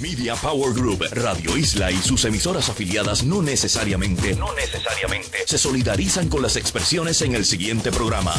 Media Power Group, Radio Isla y sus emisoras afiliadas no necesariamente, no necesariamente se solidarizan con las expresiones en el siguiente programa.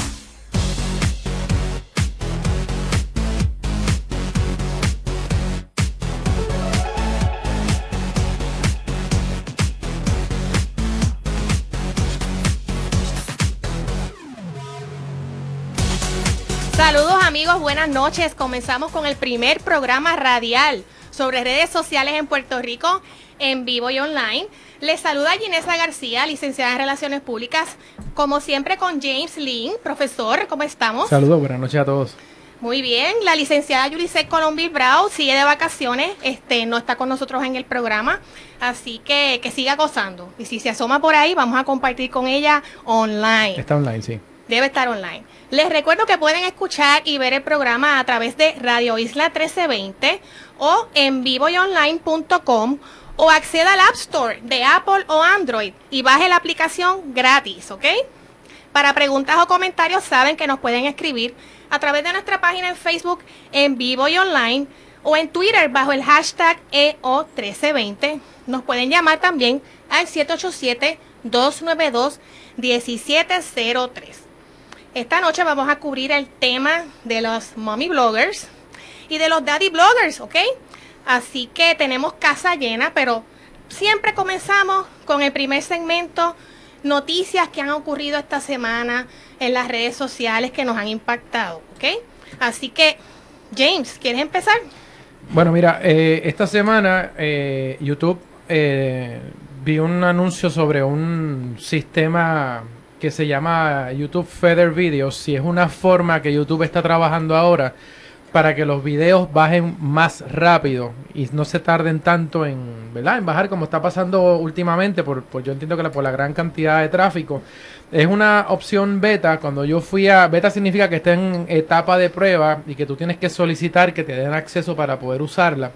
Saludos amigos, buenas noches. Comenzamos con el primer programa radial sobre redes sociales en Puerto Rico en vivo y online. Les saluda Ginesa García, licenciada en Relaciones Públicas, como siempre con James Lynn, profesor, ¿cómo estamos? Saludos, buenas noches a todos. Muy bien, la licenciada Yulisek Colombi Brown sigue de vacaciones, este no está con nosotros en el programa, así que que siga gozando. Y si se asoma por ahí, vamos a compartir con ella online. Está online, sí. Debe estar online. Les recuerdo que pueden escuchar y ver el programa a través de Radio Isla 1320 o en vivoyonline.com o acceda al App Store de Apple o Android y baje la aplicación gratis, ¿ok? Para preguntas o comentarios saben que nos pueden escribir a través de nuestra página en Facebook en vivo y online o en Twitter bajo el hashtag EO1320. Nos pueden llamar también al 787-292-1703. Esta noche vamos a cubrir el tema de los mommy bloggers y de los daddy bloggers, ¿ok? Así que tenemos casa llena, pero siempre comenzamos con el primer segmento, noticias que han ocurrido esta semana en las redes sociales que nos han impactado, ¿ok? Así que, James, ¿quieres empezar? Bueno, mira, eh, esta semana eh, YouTube eh, vi un anuncio sobre un sistema que se llama YouTube Feather Videos, si es una forma que YouTube está trabajando ahora para que los videos bajen más rápido y no se tarden tanto en, ¿verdad? en bajar como está pasando últimamente, por, por yo entiendo que por la gran cantidad de tráfico. Es una opción beta, cuando yo fui a, beta significa que está en etapa de prueba y que tú tienes que solicitar que te den acceso para poder usarla.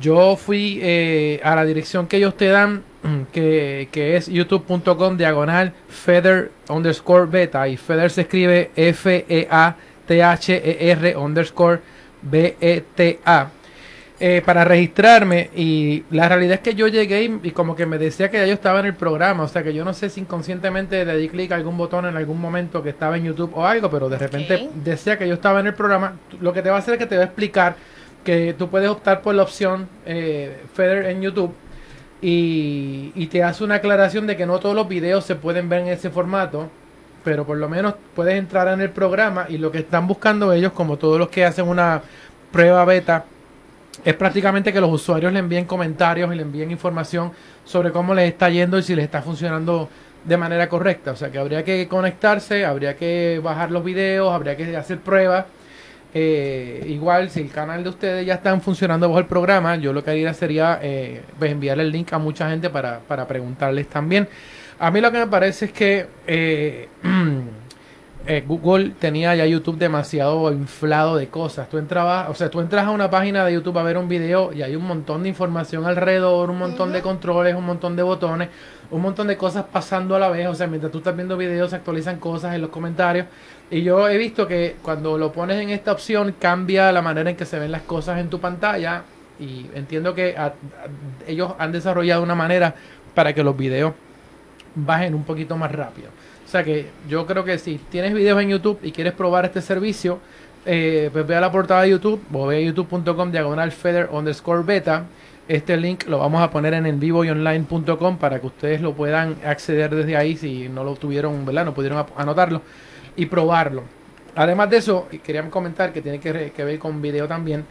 Yo fui eh, a la dirección que ellos te dan, que, que es youtube.com diagonal feather underscore beta y feather se escribe F-E-A T-H-E-R underscore B-E-T-A. Eh, para registrarme y la realidad es que yo llegué y, y, como que me decía que ya yo estaba en el programa, o sea que yo no sé si inconscientemente le di clic a algún botón en algún momento que estaba en YouTube o algo, pero de repente decía que yo estaba en el programa, lo que te va a hacer es que te va a explicar que tú puedes optar por la opción eh, Feather en YouTube y, y te hace una aclaración de que no todos los videos se pueden ver en ese formato, pero por lo menos puedes entrar en el programa y lo que están buscando ellos, como todos los que hacen una prueba beta, es prácticamente que los usuarios le envíen comentarios y le envíen información sobre cómo les está yendo y si les está funcionando de manera correcta. O sea que habría que conectarse, habría que bajar los videos, habría que hacer pruebas. Eh, igual, si el canal de ustedes ya están funcionando bajo el programa, yo lo que haría sería eh, pues enviarle el link a mucha gente para, para preguntarles también. A mí lo que me parece es que eh, eh, Google tenía ya YouTube demasiado inflado de cosas. Tú entrabas, o sea, tú entras a una página de YouTube a ver un video y hay un montón de información alrededor, un montón de controles, un montón de botones, un montón de cosas pasando a la vez. O sea, mientras tú estás viendo videos se actualizan cosas en los comentarios. Y yo he visto que cuando lo pones en esta opción cambia la manera en que se ven las cosas en tu pantalla. Y entiendo que a- a- ellos han desarrollado una manera para que los videos bajen un poquito más rápido. O sea que yo creo que si tienes videos en YouTube y quieres probar este servicio, eh, pues ve a la portada de YouTube o ve a youtube.com diagonal feather underscore beta. Este link lo vamos a poner en en vivo y online.com para que ustedes lo puedan acceder desde ahí si no lo tuvieron, ¿verdad? No pudieron anotarlo y probarlo. Además de eso, quería comentar que tiene que, ver con video también.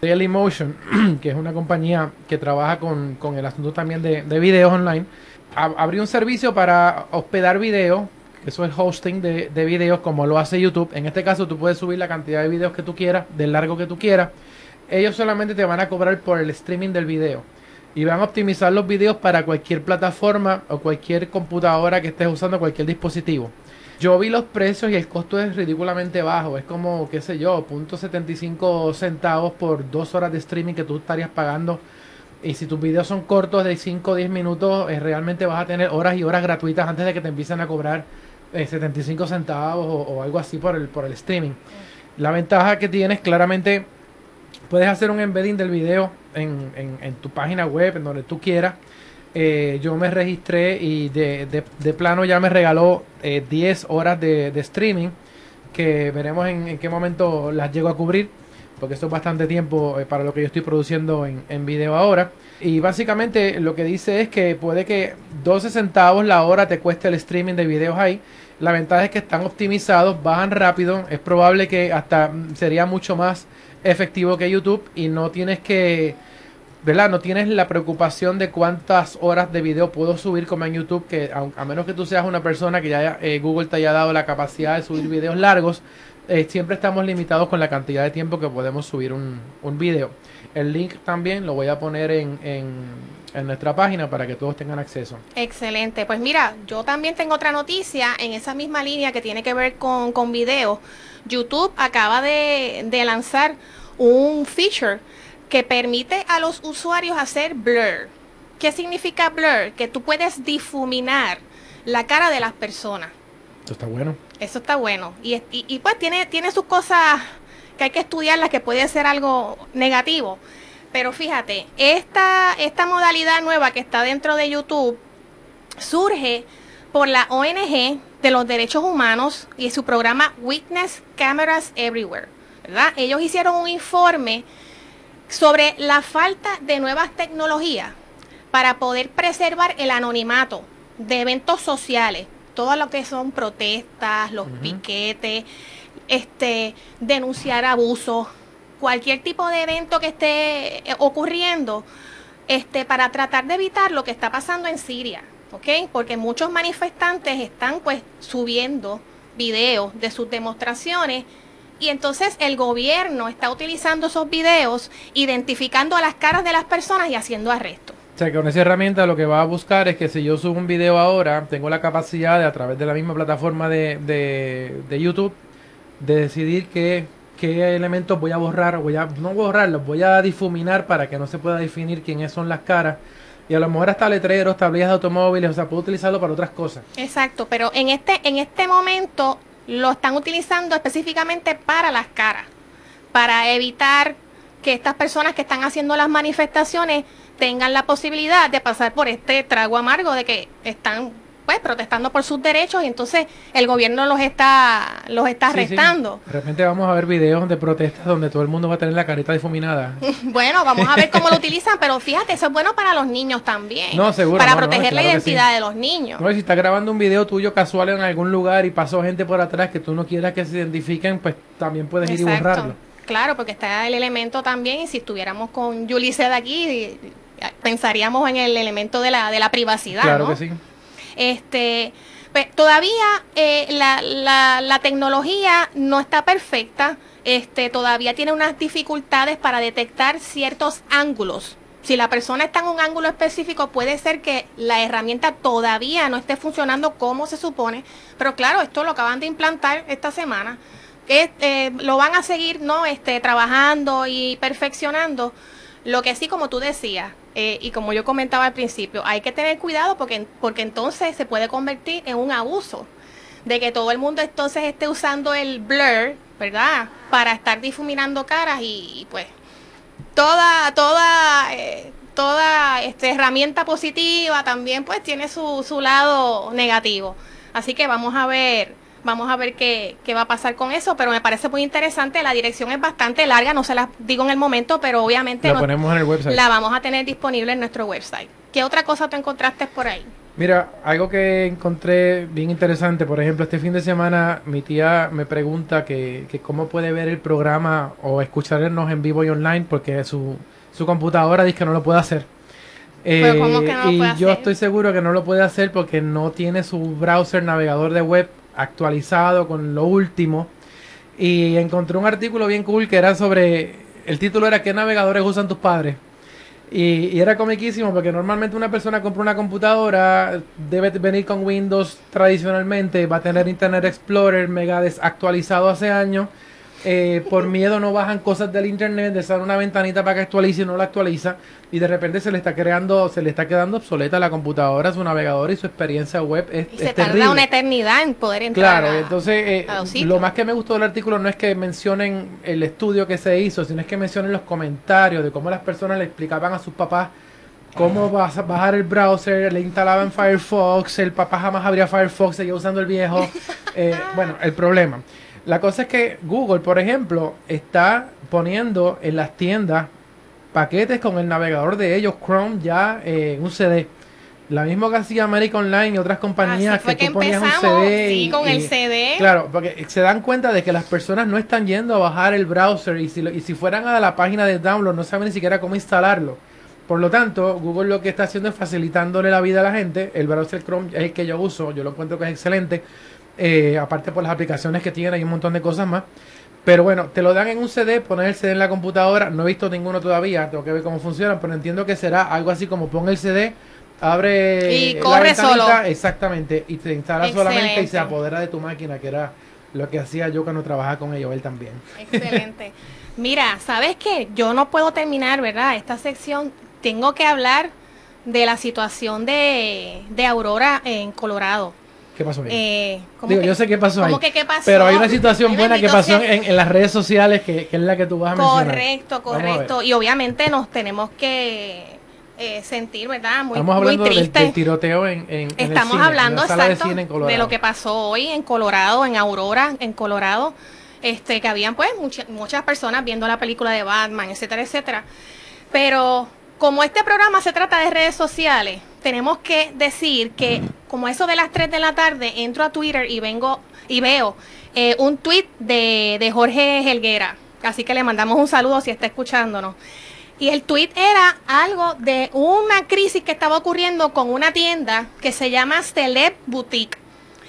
Dailymotion, que es una compañía que trabaja con, con el asunto también de, de videos online, ab- abrió un servicio para hospedar videos, eso es hosting de, de videos como lo hace YouTube. En este caso tú puedes subir la cantidad de videos que tú quieras, del largo que tú quieras. Ellos solamente te van a cobrar por el streaming del video. Y van a optimizar los videos para cualquier plataforma o cualquier computadora que estés usando, cualquier dispositivo. Yo vi los precios y el costo es ridículamente bajo. Es como, qué sé yo, punto 75 centavos por dos horas de streaming que tú estarías pagando. Y si tus videos son cortos de 5 o 10 minutos, eh, realmente vas a tener horas y horas gratuitas antes de que te empiecen a cobrar eh, 75 centavos o, o algo así por el, por el streaming. La ventaja que tienes claramente puedes hacer un embedding del video en, en- en tu página web, en donde tú quieras. Eh, yo me registré y de, de- de plano ya me regaló eh, 10 horas de, de streaming, que veremos en, en qué momento las llego a cubrir, porque esto es bastante tiempo eh, para lo que yo estoy produciendo en, en video ahora. Y básicamente lo que dice es que puede que 12 centavos la hora te cueste el streaming de videos ahí. La ventaja es que están optimizados, bajan rápido. Es probable que hasta mm, sería mucho más efectivo que YouTube y no tienes que, ¿verdad? No tienes la preocupación de cuántas horas de video puedo subir como en YouTube, que a, a menos que tú seas una persona que ya eh, Google te haya dado la capacidad de subir videos largos, eh, siempre estamos limitados con la cantidad de tiempo que podemos subir un, un video. El link también lo voy a poner en, en, en nuestra página para que todos tengan acceso. Excelente. Pues mira, yo también tengo otra noticia en esa misma línea que tiene que ver con, con video. YouTube acaba de, de lanzar un feature que permite a los usuarios hacer blur. ¿Qué significa blur? Que tú puedes difuminar la cara de las personas. Esto está bueno. Eso está bueno. Y, es- y, y, pues tiene, tiene sus cosas que hay que estudiarlas, que puede ser algo negativo. Pero fíjate, esta, esta modalidad nueva que está dentro de YouTube surge por la ONG de los Derechos Humanos y su programa Witness Cameras Everywhere. ¿verdad? Ellos hicieron un informe sobre la falta de nuevas tecnologías para poder preservar el anonimato de eventos sociales, todo lo que son protestas, los piquetes, este, denunciar abusos, cualquier tipo de evento que esté eh, ocurriendo, este, para tratar de evitar lo que está pasando en Siria, ¿ok? Porque muchos manifestantes están pues subiendo videos de sus demostraciones y entonces el gobierno está utilizando esos videos, identificando a las caras de las personas y haciendo arrestos. O sea, que con esa herramienta lo que va a buscar es que si yo subo un video ahora, tengo la capacidad de a través de la misma plataforma de, de, de YouTube de decidir qué, qué elementos voy a borrar, voy a, no borrarlos, voy a difuminar para que no se pueda definir quiénes son las caras. Y a lo mejor hasta letreros, tablillas de automóviles, o sea, puedo utilizarlo para otras cosas. Exacto, pero en este, en este momento lo están utilizando específicamente para las caras, para evitar que estas personas que están haciendo las manifestaciones tengan la posibilidad de pasar por este trago amargo de que están pues protestando por sus derechos y entonces el gobierno los está los está Sí, sí. arrestando. De repente vamos a ver videos de protestas donde todo el mundo va a tener la carita difuminada. Bueno, vamos a ver cómo lo utilizan, pero fíjate, eso es bueno para los niños también. No, seguro, Para no, no, proteger la sí. identidad de los niños. No, y si estás grabando un video tuyo casual en algún lugar y pasó gente por atrás que tú no quieras que se identifiquen, pues también puedes ir y borrarlo. Claro, porque está el elemento también, y si estuviéramos con Yulise de aquí, pensaríamos en el elemento de la, de la privacidad, Claro ¿no? que sí. Este, pues, todavía eh, la, la, la tecnología no está perfecta, este, todavía tiene unas dificultades para detectar ciertos ángulos. Si la persona está en un ángulo específico, puede ser que la herramienta todavía no esté funcionando como se supone. Pero claro, esto lo acaban de implantar esta semana. eh, lo van a seguir no este trabajando y perfeccionando lo que sí como tú decías eh, y como yo comentaba al principio hay que tener cuidado porque porque entonces se puede convertir en un abuso. De que todo el mundo entonces esté usando el blur verdad para estar difuminando caras y, pues toda toda eh, toda este, herramienta positiva también pues tiene su, su lado negativo. Así que vamos a ver Vamos a ver qué, qué va a pasar con eso, pero me parece muy interesante. La dirección es bastante larga, no se las digo en el momento, pero obviamente La no- ponemos en el website. la vamos a tener disponible en nuestro website. ¿Qué otra cosa tú encontraste por ahí? Mira, algo que encontré bien interesante, por ejemplo, este fin de semana mi tía me pregunta que, que cómo puede ver el programa o escucharnos en vivo y online porque su, su computadora dice que no lo puede hacer. Pero Eh, ¿cómo que no y yo hacer? estoy seguro que no lo puede hacer porque no tiene su browser navegador de web actualizado con lo último. Y encontré un artículo bien cool que era sobre, el título era ¿qué navegadores usan tus padres? Y, y era comiquísimo porque normalmente una persona compra una computadora, debe venir con Windows tradicionalmente, va a tener Internet Explorer mega desactualizado hace años. Eh, por miedo no bajan cosas del internet, de usar una ventanita para que actualice y no la actualiza, y de repente se le está creando, se le está quedando obsoleta la computadora, su navegador y su experiencia web es, Y se es tarda terrible. una eternidad en poder entrar. Claro, a- entonces eh, a lo más que me gustó del artículo no es que mencionen el estudio que se hizo, sino es que mencionen los comentarios de cómo las personas le explicaban a sus papás cómo vas a bajar el browser, le instalaban Firefox, el papá jamás abría Firefox, seguía usando el viejo. Eh, bueno, el problema. La cosa es que Google, por ejemplo, está poniendo en las tiendas paquetes con el navegador de ellos, Chrome, ya eh, en un CD. La misma que hacía America Online y otras compañías fue que que tú ponías un CD. sí, y- con el CD. Claro, porque se dan cuenta de que las personas no están yendo a bajar el browser y si, lo- y si fueran a la página de download no saben ni siquiera cómo instalarlo. Por lo tanto, Google lo que está haciendo es facilitándole la vida a la gente. El browser Chrome es el que yo uso, yo lo encuentro que es excelente. Eh, aparte por las aplicaciones que tiene, hay un montón de cosas más. Pero bueno, te lo dan en un CD, poner el CD en la computadora. No he visto ninguno todavía, tengo que ver cómo funciona, pero entiendo que será algo así como pon el CD, abre Y corre solo. exactamente, y te instala solamente y se apodera de tu máquina, que era lo que hacía yo cuando trabajaba con ellos, él también. Excelente. Mira, ¿sabes qué? Yo no puedo terminar, ¿verdad? Esta sección, tengo que hablar de la situación de, de Aurora en Colorado. ¿Qué pasó ahí? Eh, ¿cómo Digo, que- yo sé qué pasó ahí. ¿Cómo que qué pasó? Pero hay una situación buena que pasó en, en las redes sociales que, que es la que tú vas a mencionar. Correcto, correcto. Y obviamente nos tenemos que eh, sentir, ¿verdad? Muy, Estamos hablando del, triste. del tiroteo en, en, en el Estamos cine, hablando en la exacto cine de lo que pasó hoy en Colorado, en Aurora, en Colorado, este que habían pues mucha- muchas personas viendo la película de Batman, etcétera, etcétera. Pero como este programa se trata de redes sociales, tenemos que decir que como eso de las 3 de la tarde entro a Twitter y vengo y veo eh, un tweet de, de Jorge Helguera. Así que le mandamos un saludo si está escuchándonos. Y el tweet era algo de una crisis que estaba ocurriendo con una tienda que se llama Celeb Boutique.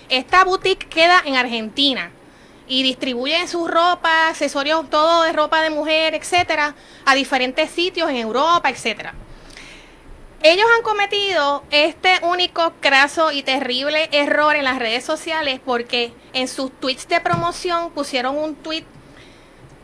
Esta boutique queda en Argentina y distribuye su ropa, accesorios, todo de ropa de mujer, etcétera, a diferentes sitios en Europa, etcétera. Ellos han cometido este único craso y terrible error en las redes sociales porque en sus tweets de promoción pusieron un tweet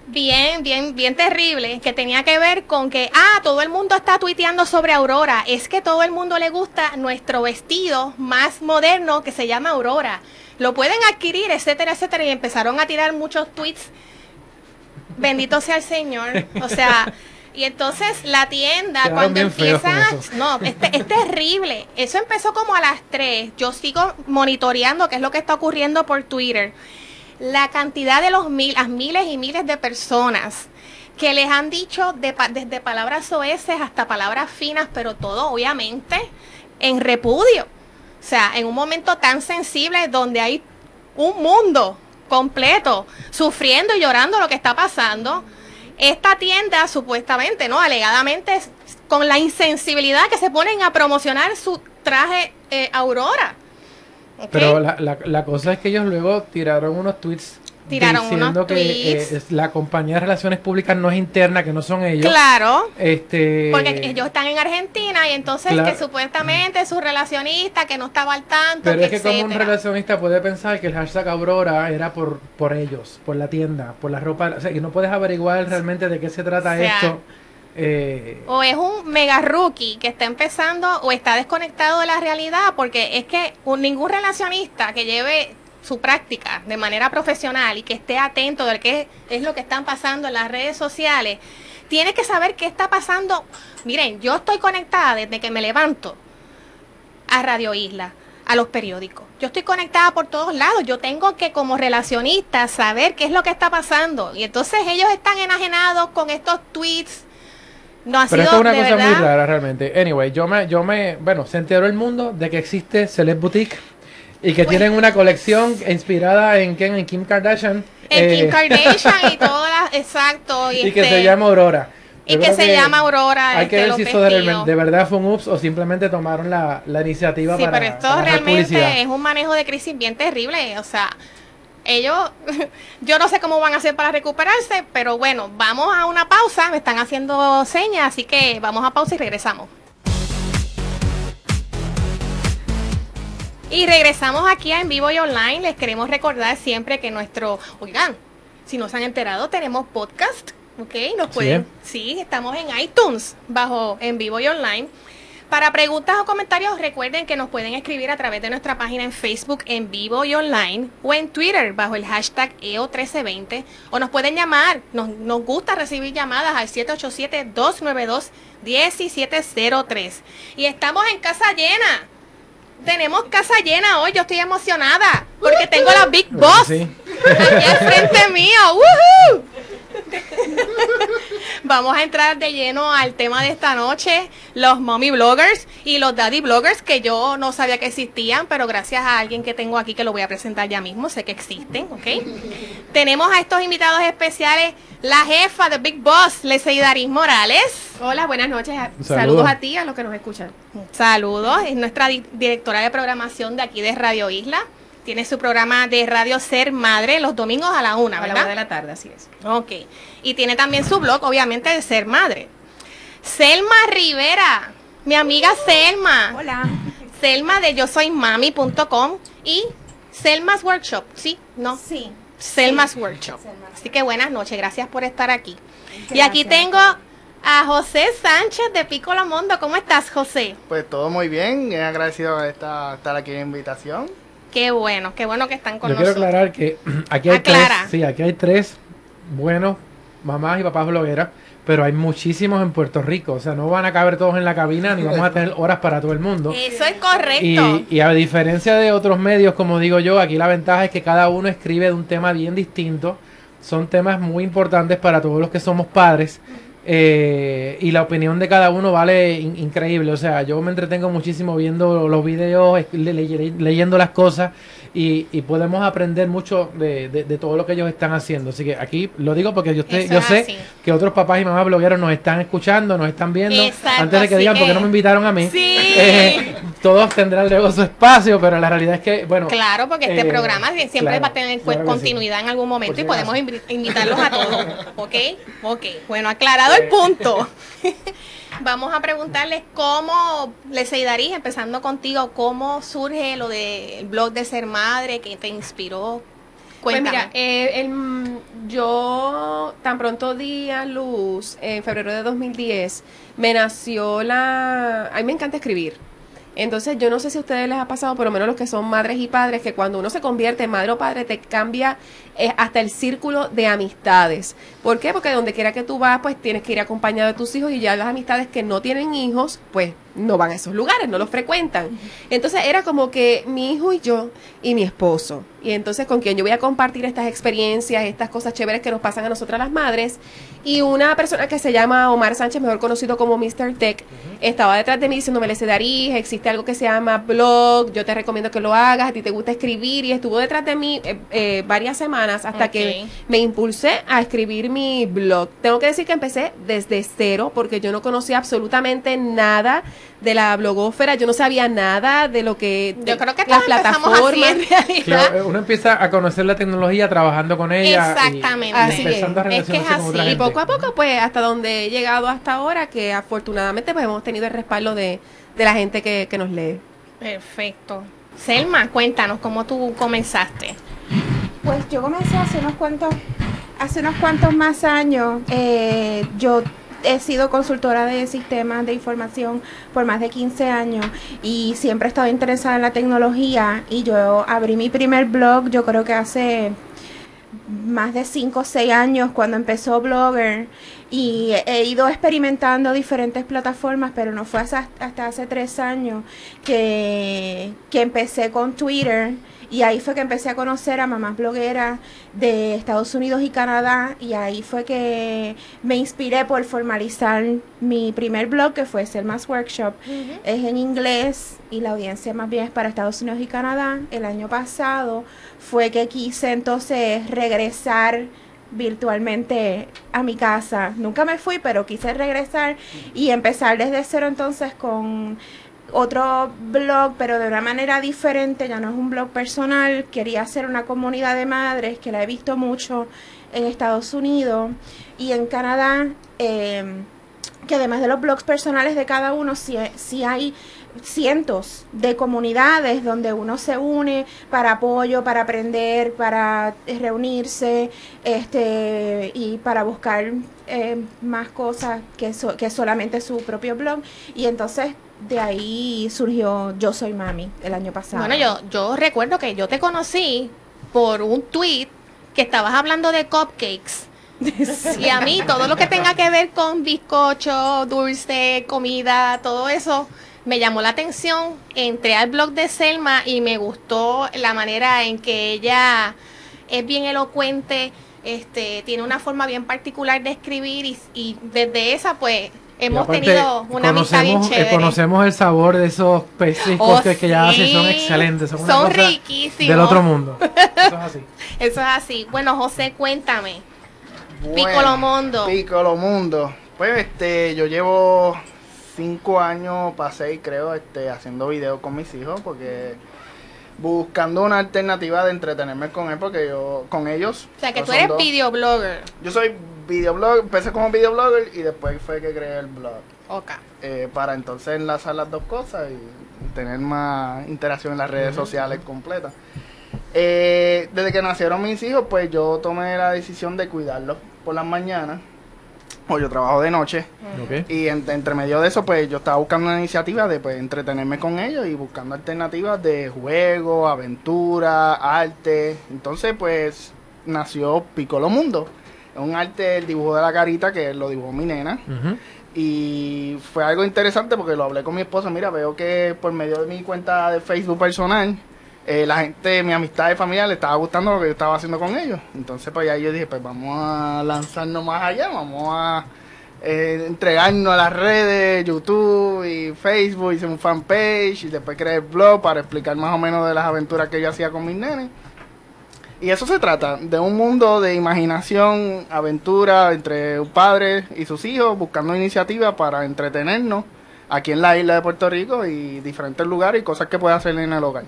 bien, bien, bien terrible que tenía que ver con que, ah, todo el mundo está tuiteando sobre Aurora. Es que todo el mundo le gusta nuestro vestido más moderno que se llama Aurora. Lo pueden adquirir, etcétera, etcétera. Y empezaron a tirar muchos tweets. Bendito sea el Señor. O sea, y entonces la tienda, Quedaron cuando empieza, no, este, es terrible. Eso empezó como a las 3. Yo sigo monitoreando qué es lo que está ocurriendo por Twitter. La cantidad de los mil, las miles y miles de personas que les han dicho de desde palabras soeces hasta palabras finas, pero todo obviamente en repudio. O sea, en un momento tan sensible donde hay un mundo completo sufriendo y llorando lo que está pasando. Esta tienda supuestamente, ¿no? Alegadamente con la insensibilidad que se ponen a promocionar su traje eh, Aurora. Pero la, la, la cosa es que ellos luego tiraron unos tweets Tiraron diciendo unos que tweets. eh, es- la compañía de relaciones públicas no es interna, que no son ellos. Claro. Este, Porque ellos están en Argentina y entonces Claro. que supuestamente su relacionista que no estaba al tanto, Pero que es que como un relacionista puede pensar que el hashtag Aurora era por, por ellos, por la tienda, por la ropa, o sea, y no puedes averiguar realmente de qué se trata O sea, esto. Eh, O es un mega rookie que está empezando o está desconectado de la realidad porque es que un- ningún relacionista que lleve su práctica de manera profesional y que esté atento de qué es lo que están pasando en las redes sociales, tiene que saber qué está pasando. Miren, yo estoy conectada desde que me levanto a Radio Isla, a los periódicos. Yo estoy conectada por todos lados. Yo tengo que como relacionista saber qué es lo que está pasando. Y entonces ellos están enajenados con estos tweets. No ha pero sido esto es una cosa verdad. muy rara realmente. Anyway, yo me, yo me, bueno, se enteró el mundo de que existe Celeb Boutique y que tienen una colección inspirada en quién, en Kim Kardashian. En eh, Kim Kardashian y todas exacto. Y, y que este, se llama Aurora. y Yo que creo se llama Aurora. Hay que este, ver si eso de, verdad fue un ups o simplemente tomaron la, la iniciativa Sí, para, pero esto para realmente es un manejo de crisis bien terrible. O sea, ellos, yo no sé cómo van a hacer para recuperarse, pero bueno, vamos a una pausa. Me están haciendo señas, así que vamos a pausa y regresamos. Y regresamos aquí a En Vivo y Online. Les queremos recordar siempre que nuestro, oigan, si no se han enterado, tenemos podcast, ¿ok? Nos pueden, sí, estamos en iTunes, bajo en vivo y online. Para preguntas o comentarios, recuerden que nos pueden escribir a través de nuestra página en Facebook en vivo y online o en Twitter bajo el hashtag EO1320 o nos pueden llamar. Nos, nos gusta recibir llamadas al 787-292-1703. Y estamos en casa llena. Tenemos casa llena hoy, yo estoy emocionada porque tengo la Big Boss aquí al frente mío. ¡Woohoo! Vamos a entrar de lleno al tema de esta noche, los mommy bloggers y los daddy bloggers que yo no sabía que existían, pero gracias a alguien que tengo aquí que lo voy a presentar ya mismo, sé que existen, ¿ok? Tenemos a estos invitados especiales, la jefa de Big Boss, Leseidaris Morales. Hola, buenas noches. Saludos. a ti, a los que nos escuchan. Saludos, es nuestra directora de programación de aquí de Radio Isla tiene su programa de radio Ser Madre los domingos a la una, ¿verdad? A la una de la tarde, así es. Ok. Y tiene también su blog, obviamente, de Ser Madre. Selma Rivera, mi amiga Selma. Hola. Selma de yo soy mami.com y Selma's Workshop, ¿sí? ¿No? Sí. Selma's Workshop. Así que buenas noches, gracias por estar aquí. y aquí tengo a José Sánchez de Pico La Mondo. ¿Cómo estás, José? Pues todo muy bien, he agradecido estar, estar aquí en invitación. Qué bueno, qué bueno que están con Yo nosotros. quiero aclarar que aquí hay tres, sí, aquí hay tres buenos mamás y papás blogueras, pero hay muchísimos en Puerto Rico, o sea, no van a caber todos en la cabina ni vamos a tener horas para todo el mundo. Eso es correcto. Y, y a diferencia de otros medios, como digo yo, aquí la ventaja es que cada uno escribe de un tema bien distinto. Son temas muy importantes para todos los que somos padres. Eh, y la opinión de cada uno vale increíble. O sea, yo me entretengo muchísimo viendo los videos, leyendo las cosas y, podemos aprender mucho de, todo lo que ellos están haciendo. Así que aquí lo digo porque yo, yo sé que otros papás y mamás blogueros nos están escuchando, nos están viendo. antes de que digan, porque no me invitaron a mí? Eh, todos tendrán luego su espacio, pero la realidad es que, bueno. Claro, porque este eh, programa siempre va a tener continuidad en algún momento y podemos invitarlos a todos. ¿Ok? Ok. Bueno, aclarado el punto. Vamos a preguntarles cómo les ayudaría, empezando contigo, cómo surge lo del blog de ser madre, que te inspiró. Pues mira, eh, yo tan pronto di a luz en febrero de 2010, me nació la... A mí me encanta escribir. Entonces, yo no sé si a ustedes les ha pasado, por lo menos los que son madres y padres, que cuando uno se convierte en madre o padre, te cambia eh, hasta el círculo de amistades. ¿Por qué? Porque donde quiera que tú vas, pues tienes que ir acompañado de tus hijos y ya las amistades que no tienen hijos, pues no van a esos lugares, no los frecuentan. Entonces era como que mi hijo y yo y mi esposo. Y entonces con quien yo voy a compartir estas experiencias, estas cosas chéveres que nos pasan a nosotras las madres. Y una persona que se llama Omar Sánchez, mejor conocido como Mr. Tech, estaba detrás de mí diciéndome, le Darís, existe algo que se llama blog, yo te recomiendo que lo hagas, a ti te gusta escribir. Y estuvo detrás de mí eh, eh, varias semanas hasta que me impulsé a escribir mi blog. Tengo que decir que empecé desde cero porque yo no conocía absolutamente nada de la blogósfera, yo no sabía nada de lo que yo creo que las plataformas. uno empieza a conocer la tecnología trabajando con ella exactamente. así es. es que es así. Y poco a poco pues hasta donde he llegado hasta ahora que afortunadamente pues hemos tenido el respaldo de, de la gente que, que nos lee. Perfecto. Selma cuéntanos cómo tú comenzaste pues yo comencé hace unos cuantos hace unos cuantos más años eh, yo he sido consultora de sistemas de información por más de 15 años y siempre he estado interesada en la tecnología y yo abrí mi primer blog yo creo que hace más de 5 o 6 años cuando empezó Blogger y he ido experimentando diferentes plataformas, pero no fue hasta, hasta hace 3 años que, que empecé con Twitter y ahí fue que empecé a conocer a mamás blogueras de Estados Unidos y Canadá. Y ahí fue que me inspiré por formalizar mi primer blog, que fue Selma's Workshop. Es en inglés y la audiencia más bien es para Estados Unidos y Canadá. El año pasado fue que quise entonces regresar virtualmente a mi casa. Nunca me fui, pero quise regresar y empezar desde cero entonces con otro blog, pero de una manera diferente, ya no es un blog personal, quería hacer una comunidad de madres que la he visto mucho en Estados Unidos y en Canadá. Em, que además de los blogs personales de cada uno, sí, sí hay cientos de comunidades donde uno se une para apoyo, para aprender, para reunirse este, y para buscar eh, más cosas que, so- que solamente su propio blog. Y entonces de ahí surgió Yo Soy Mami el año pasado. Bueno, yo, yo recuerdo que yo te conocí por un tweet que estabas hablando de cupcakes. Y a mí todo lo que tenga que ver con bizcocho, dulce, comida, todo eso me llamó la atención. Entré al blog de Selma y me gustó la manera en que ella es bien elocuente, este, tiene una forma bien particular de escribir y, y desde esa pues hemos aparte, tenido una amistad bien conocemos, eh, conocemos el sabor de esos pastries Oh, que, hace, son excelentes, son, riquísimos. del otro mundo. Eso es así. Eso es así. Bueno, José, cuéntame. Bueno, Piccolo Mundo. Piccolo Mundo. Pues este, yo llevo cinco años, seis creo, este, haciendo videos con mis hijos porque buscando una alternativa de entretenerme con él porque yo, con ellos. O sea, que pues, tú eres videoblogger. Yo soy videoblog, empecé como videoblogger y después fue que creé el blog. Ok. eh, para entonces enlazar las dos cosas y tener más interacción en las redes sociales completas. Eh, desde que nacieron mis hijos, pues yo tomé la decisión de cuidarlos por las mañanas, o yo trabajo de noche, Ok. y en- entre medio de eso, pues yo estaba buscando una iniciativa de pues, entretenerme con ellos y buscando alternativas de juego, aventura, arte. Entonces, pues nació Piccolo Mundo. Un arte, el dibujo de la carita que lo dibujó mi nena. Y fue algo interesante porque lo hablé con mi esposa. Mira, veo que por medio de mi cuenta de Facebook personal, eh, la gente, mi amistad y familia le estaba gustando lo que yo estaba haciendo con ellos. Entonces, pues ya yo dije, pues vamos a lanzarnos más allá, vamos a eh, entregarnos a las redes, YouTube y Facebook, hice un fanpage y después creé el blog para explicar más o menos de las aventuras que yo hacía con mis nenes. Y eso se trata, de un mundo de imaginación, aventura entre un padre y sus hijos, buscando iniciativas para entretenernos aquí en la isla de Puerto Rico y diferentes lugares y cosas que puede hacer en el hogar.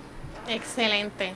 Excelente.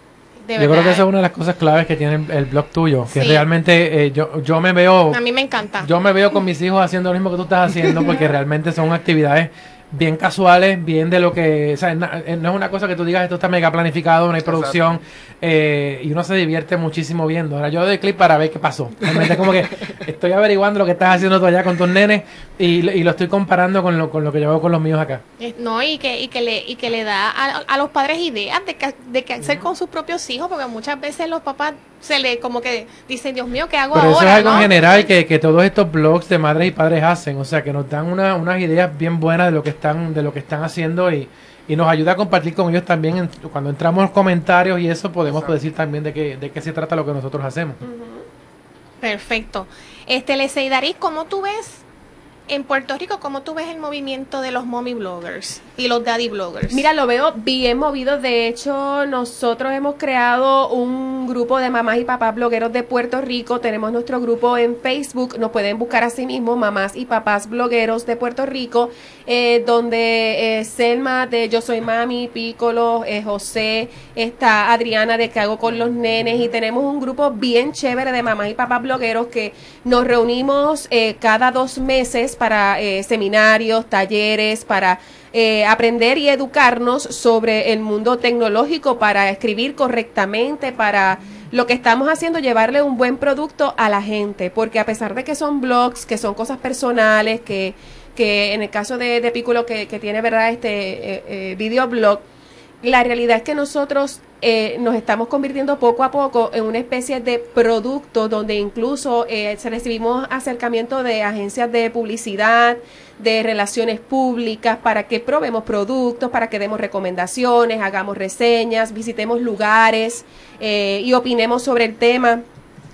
De Yo creo que esa es una de las cosas claves que tiene el, el blog tuyo, que Sí. realmente eh, yo, yo me veo A mí me encanta. yo me veo con mis hijos haciendo lo mismo que tú estás haciendo porque realmente son actividades bien casuales, bien de lo que, o sea, no es una cosa que tú digas esto está mega planificado, no hay producción eh, y uno se divierte muchísimo viendo. Ahora yo doy clip para ver qué pasó. Realmente es como que estoy averiguando lo que estás haciendo tú allá con tus nenes y, lo- y lo estoy comparando con lo, con lo que yo hago con los míos acá. No, y que, y que le, y que le da a, a los padres ideas de que, de qué hacer con sus propios hijos, porque muchas veces los papás se le como que dicen, Dios mío, ¿qué hago Pero eso ahora? es algo no? en general que, que todos estos blogs de madres y padres hacen, o sea, que nos dan una- unas ideas bien buenas de lo que están, de lo que están haciendo y, y nos ayuda a compartir con ellos también. en- cuando entramos en los comentarios y eso, podemos Exacto. decir también de qué, de qué se trata lo que nosotros hacemos. Perfecto. Este, Leseidaris, ¿cómo tú ves en Puerto Rico, cómo tú ves el movimiento de los mommy bloggers y los daddy bloggers? Mira, lo veo bien movido. De hecho, nosotros hemos creado un grupo de mamás y papás blogueros de Puerto Rico. Tenemos nuestro grupo en Facebook. Nos pueden buscar así mismo, mamás y papás blogueros de Puerto Rico, eh, donde eh, Selma de Yo Soy Mami, Piccolo, eh, José, está Adriana de Que Hago con los Nenes. Y tenemos un grupo bien chévere de mamás y papás blogueros que nos reunimos eh, cada dos meses para eh, seminarios, talleres, para eh, aprender y educarnos sobre el mundo tecnológico para escribir correctamente, para lo que estamos haciendo, llevarle un buen producto a la gente, porque a pesar de que son blogs, que son cosas personales, que, que en el caso de, de Piccolo que, que tiene verdad este eh, eh, videoblog, la realidad es que nosotros eh, nos estamos convirtiendo poco a poco en una especie de producto donde incluso eh, recibimos acercamiento de agencias de publicidad, de relaciones públicas, para que probemos productos, para que demos recomendaciones, hagamos reseñas, visitemos lugares eh, y opinemos sobre el tema.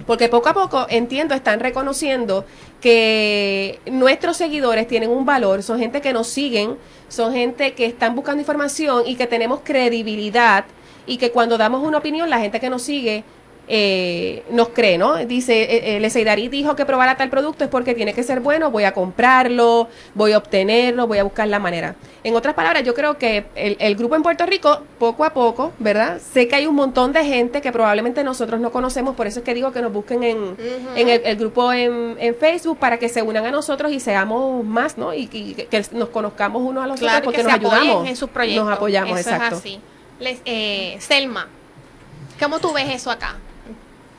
Porque poco a poco, entiendo, están reconociendo que nuestros seguidores tienen un valor, son gente que nos siguen, son gente que están buscando información y que tenemos credibilidad y que cuando damos una opinión, la gente que nos sigue eh, nos cree, ¿no? Dice, eh, eh, dijo que probara tal producto es porque tiene que ser bueno, voy a comprarlo, voy a obtenerlo, voy a buscar la manera. En otras palabras, yo creo que el, el grupo en Puerto Rico, poco a poco, ¿verdad? Sé que hay un montón de gente que probablemente nosotros no conocemos, por eso es que digo que nos busquen en, en el, el grupo en, en Facebook para que se unan a nosotros y seamos más, ¿no? Y, y que, nos conozcamos unos a los otros porque que nos ayudamos. en sus proyectos. Nos apoyamos, Eso exacto. Es así. Les, eh, Selma, ¿cómo tú ves eso acá?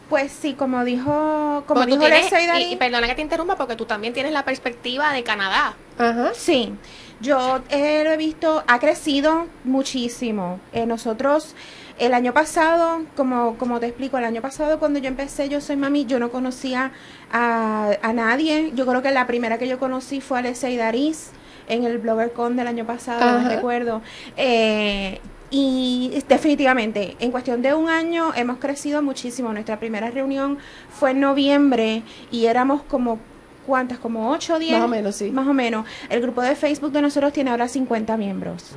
Pues sí, como dijo, como Porque tú dijo tienes- y, y perdona que te interrumpa porque tú también tienes la perspectiva de Canadá. Ajá. Sí, yo eh, lo he visto, ha crecido muchísimo. Eh, nosotros, el año pasado, como, como te explico, el año pasado cuando yo empecé Yo Soy Mami, yo no conocía a, a nadie. Yo creo que la primera que yo conocí fue a Leslie Dariz en el BloggerCon del año pasado, Ajá. me recuerdo. Eh, y definitivamente, en cuestión de un año hemos crecido muchísimo. Nuestra primera reunión fue en noviembre y éramos como, ¿cuántas? Como 8 o 10. Más o menos, sí. Más o menos. El grupo de Facebook de nosotros tiene ahora 50 miembros.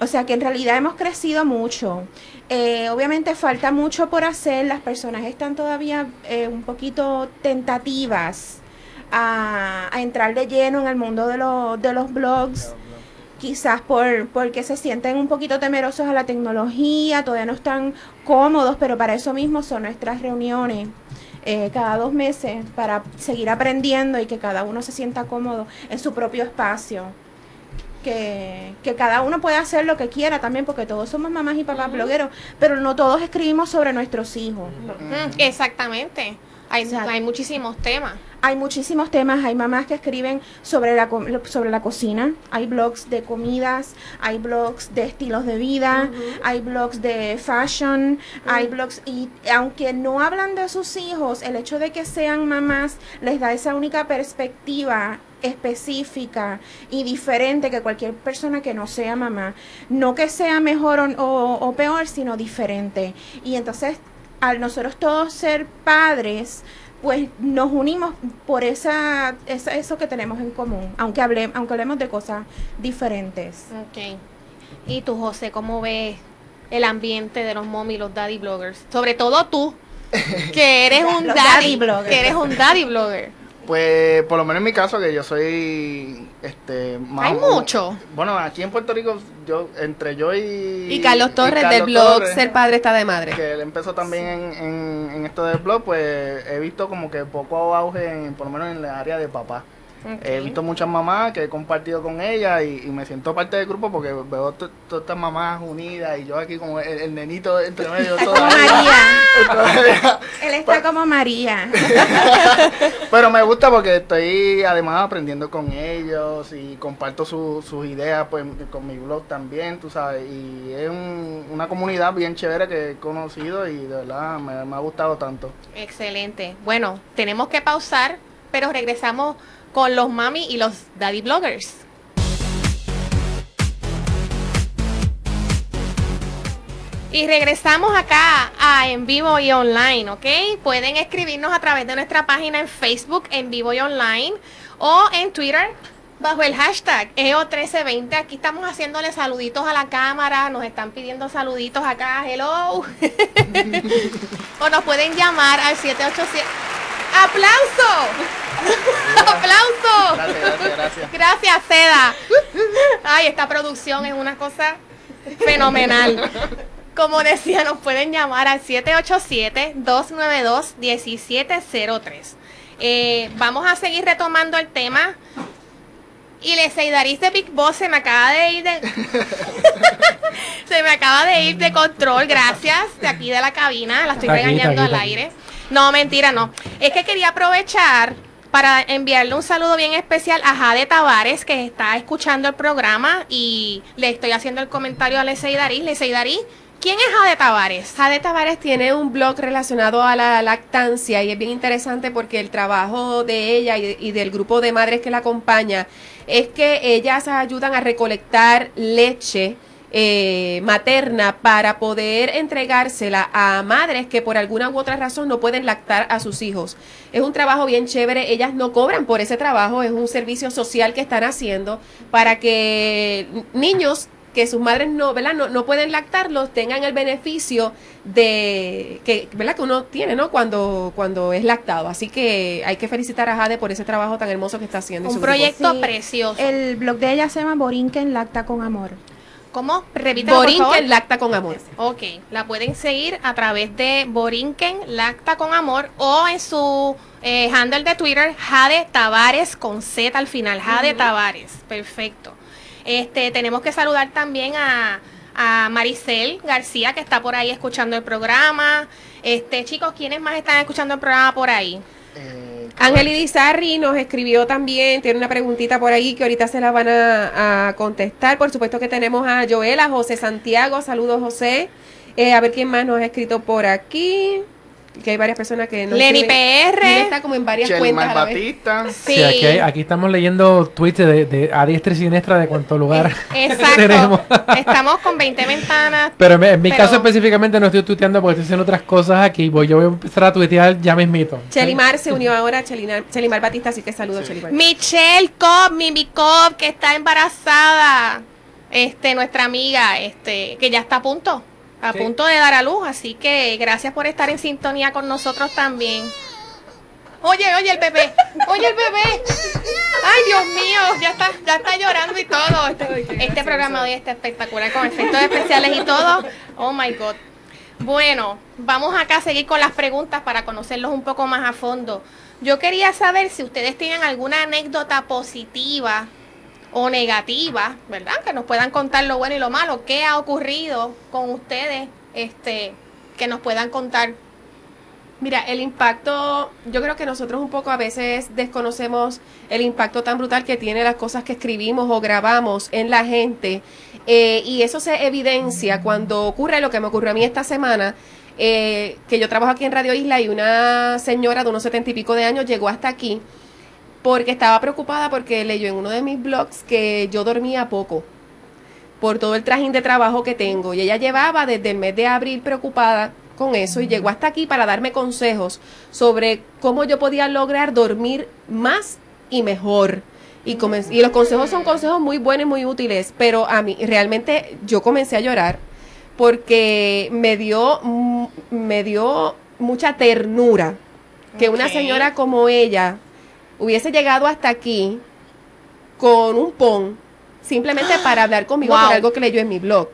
O sea que en realidad hemos crecido mucho. Eh, obviamente falta mucho por hacer. Las personas están todavía eh, un poquito tentativas a, a entrar de lleno en el mundo de, de los blogs. Quizás por porque se sienten un poquito temerosos a la tecnología, todavía no están cómodos, pero para eso mismo son nuestras reuniones eh, cada dos meses para seguir aprendiendo y que cada uno se sienta cómodo en su propio espacio. Que, que cada uno puede hacer lo que quiera también, porque todos somos mamás y papás blogueros, pero no todos escribimos sobre nuestros hijos. Exactamente. Hay, muchísimos temas. Hay muchísimos temas, hay mamás que escriben sobre la, sobre la cocina, hay blogs de comidas, hay blogs de estilos de vida, hay blogs de fashion, hay blogs, y aunque no hablan de sus hijos, el hecho de que sean mamás les da esa única perspectiva específica y diferente que cualquier persona que no sea mamá. No que sea mejor o, o- o peor, sino diferente. Y entonces, al nosotros todos ser padres, pues nos unimos por esa, esa- eso que tenemos en común, aunque, hable, aunque hablemos de cosas diferentes. Ok. ¿Y tú, José, cómo ves el ambiente de los mom y los daddy bloggers? Sobre todo tú, que eres un daddy, daddy bloggers. que eres un daddy blogger. Pues por lo menos en mi caso, que yo soy este más Hay mucho. Bueno, aquí en Puerto Rico, yo entre yo y. Y Carlos Torres Carlos del blog Torres, Ser Padre está de madre. Que él empezó también en, en, en esto del blog, pues he visto como que poco auge, en, por lo menos en la área de papá. He visto muchas mamás que he compartido con ellas y, y me siento parte del grupo porque veo to- todas estas mamás unidas y yo aquí como el, el nenito entre medio Como todavía. María. Todavía. Él está como María. Pero me gusta porque estoy además aprendiendo con ellos y comparto su- sus ideas pues con mi blog también, tú sabes. Y es un- una comunidad bien chévere que he conocido y de verdad me, me ha gustado tanto. Excelente. Bueno, tenemos que pausar, pero regresamos con los mami y los daddy bloggers. Y regresamos acá a En Vivo y Online, ¿ok? Pueden escribirnos a través de nuestra página en Facebook, En Vivo y Online, o en Twitter, bajo el hashtag E EO1320. Aquí estamos haciéndole saluditos a la cámara, nos están pidiendo saluditos acá, hello. o nos pueden llamar al 787. ¡Aplauso! ¡Aplauso! Gracias, gracias, gracias. Gracias, Seda. Ay, esta producción es una cosa fenomenal. Como decía, nos pueden llamar al 787-292-1703. Eh, vamos a seguir retomando el tema. Y le Seidaris de Big Boss se me acaba de ir de... se me acaba de ir de control, gracias, de aquí de la cabina. La estoy aquí, regañando aquí, al aquí. aire. No, mentira, no. Es que quería aprovechar para enviarle un saludo bien especial a Jade Tavares, que está escuchando el programa y le estoy haciendo el comentario a Lesey Darí. Lesey Darí, ¿quién es Jade Tavares? Jade Tavares tiene un blog relacionado a la lactancia y es bien interesante porque el trabajo de ella y, y del grupo de madres que la acompaña es que ellas ayudan a recolectar leche eh, materna para poder entregársela a madres que por alguna u otra razón no pueden lactar a sus hijos. Es un trabajo bien chévere, ellas no cobran por ese trabajo, es un servicio social que están haciendo para que niños que sus madres no, ¿verdad? No, no pueden lactarlos, tengan el beneficio de que, ¿verdad? Que uno tiene, ¿no? Cuando, cuando es lactado. Así que hay que felicitar a Jade por ese trabajo tan hermoso que está haciendo. Un proyecto Sí. precioso. El blog de ella se llama Borinquen Lacta con Amor. ¿Cómo? Repítelo, por favor. Borinquen lacta con amor. Ok, la pueden seguir a través de Borinquen Lacta con Amor o en su eh, handle de Twitter, Jade Tavares con Z al final, Jade Tavares, perfecto. Este, tenemos que saludar también a, a Maricel García que está por ahí escuchando el programa. Este, chicos, ¿quiénes más están escuchando el programa por ahí? Eh, Ángel Idizarri nos escribió también, tiene una preguntita por ahí que ahorita se la van a, a contestar. Por supuesto que tenemos a Joel, a José Santiago, saludos José. Eh, a ver quién más nos ha escrito por aquí. Que hay varias personas que nos Lenny. PR. Está como en varias cuentas a la vez. Batista. Sí, aquí, hay- aquí estamos leyendo tweets de, de a diestra y siniestra de cuánto lugar tenemos. Exacto. Estamos con 20 ventanas. Pero en, en mi Pero- caso específicamente no estoy tuiteando porque estoy haciendo otras cosas aquí. Voy, yo voy a empezar a tuitear ya mismito. Chelimar se unió ahora, Chelimar, Chelimar Batista, así que saludos Chelimar. Michelle Cobb, Mimi Cobb, que está embarazada. Este, nuestra amiga, este, que ya está a punto, a Sí. punto de dar a luz. Así que gracias por estar en sintonía con nosotros también. Oye, oye el bebé, oye el bebé. Ay, Dios mío, ya está, ya está llorando y todo. Este, este programa hoy está espectacular con efectos especiales y todo. Oh my God. Bueno, vamos acá a seguir con las preguntas para conocerlos un poco más a fondo. Yo quería saber si ustedes tienen alguna anécdota positiva o negativa, ¿verdad? Que nos puedan contar lo bueno y lo malo. ¿Qué ha ocurrido con ustedes? Este, que nos puedan contar. Mira, el impacto, yo creo que nosotros un poco a veces desconocemos el impacto tan brutal que tiene las cosas que escribimos o grabamos en la gente. eh, y eso se evidencia cuando ocurre lo que me ocurrió a mí esta semana, eh, que yo trabajo aquí en Radio Isla y una señora de unos setenta y pico de años llegó hasta aquí porque estaba preocupada porque leyó en uno de mis blogs que yo dormía poco por todo el trajín de trabajo que tengo. Y ella llevaba desde el mes de abril preocupada con eso y llegó hasta aquí para darme consejos sobre cómo yo podía lograr dormir más y mejor. Y, comencé- y los consejos son consejos muy buenos y muy útiles, pero a mí realmente yo comencé a llorar porque me dio, me dio mucha ternura que una señora como ella hubiese llegado hasta aquí con un pon simplemente para hablar conmigo Wow. por algo que leyó en mi blog.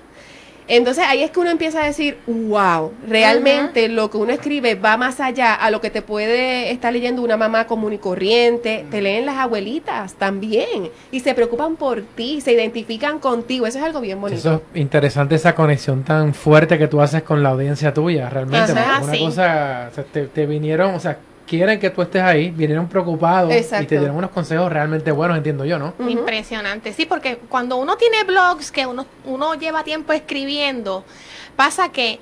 Entonces ahí es que uno empieza a decir, wow, realmente lo que uno escribe va más allá a lo que te puede estar leyendo una mamá común y corriente. Te leen las abuelitas también y se preocupan por ti, se identifican contigo. Eso es algo bien bonito. Eso es interesante esa conexión tan fuerte que tú haces con la audiencia tuya, realmente. Una cosa, o sea, te, te vinieron, o sea, quieren que tú estés ahí, vinieron preocupados y te dieron unos consejos realmente buenos, entiendo yo, ¿no? Impresionante, sí, porque cuando uno tiene blogs que uno, uno lleva tiempo escribiendo, pasa que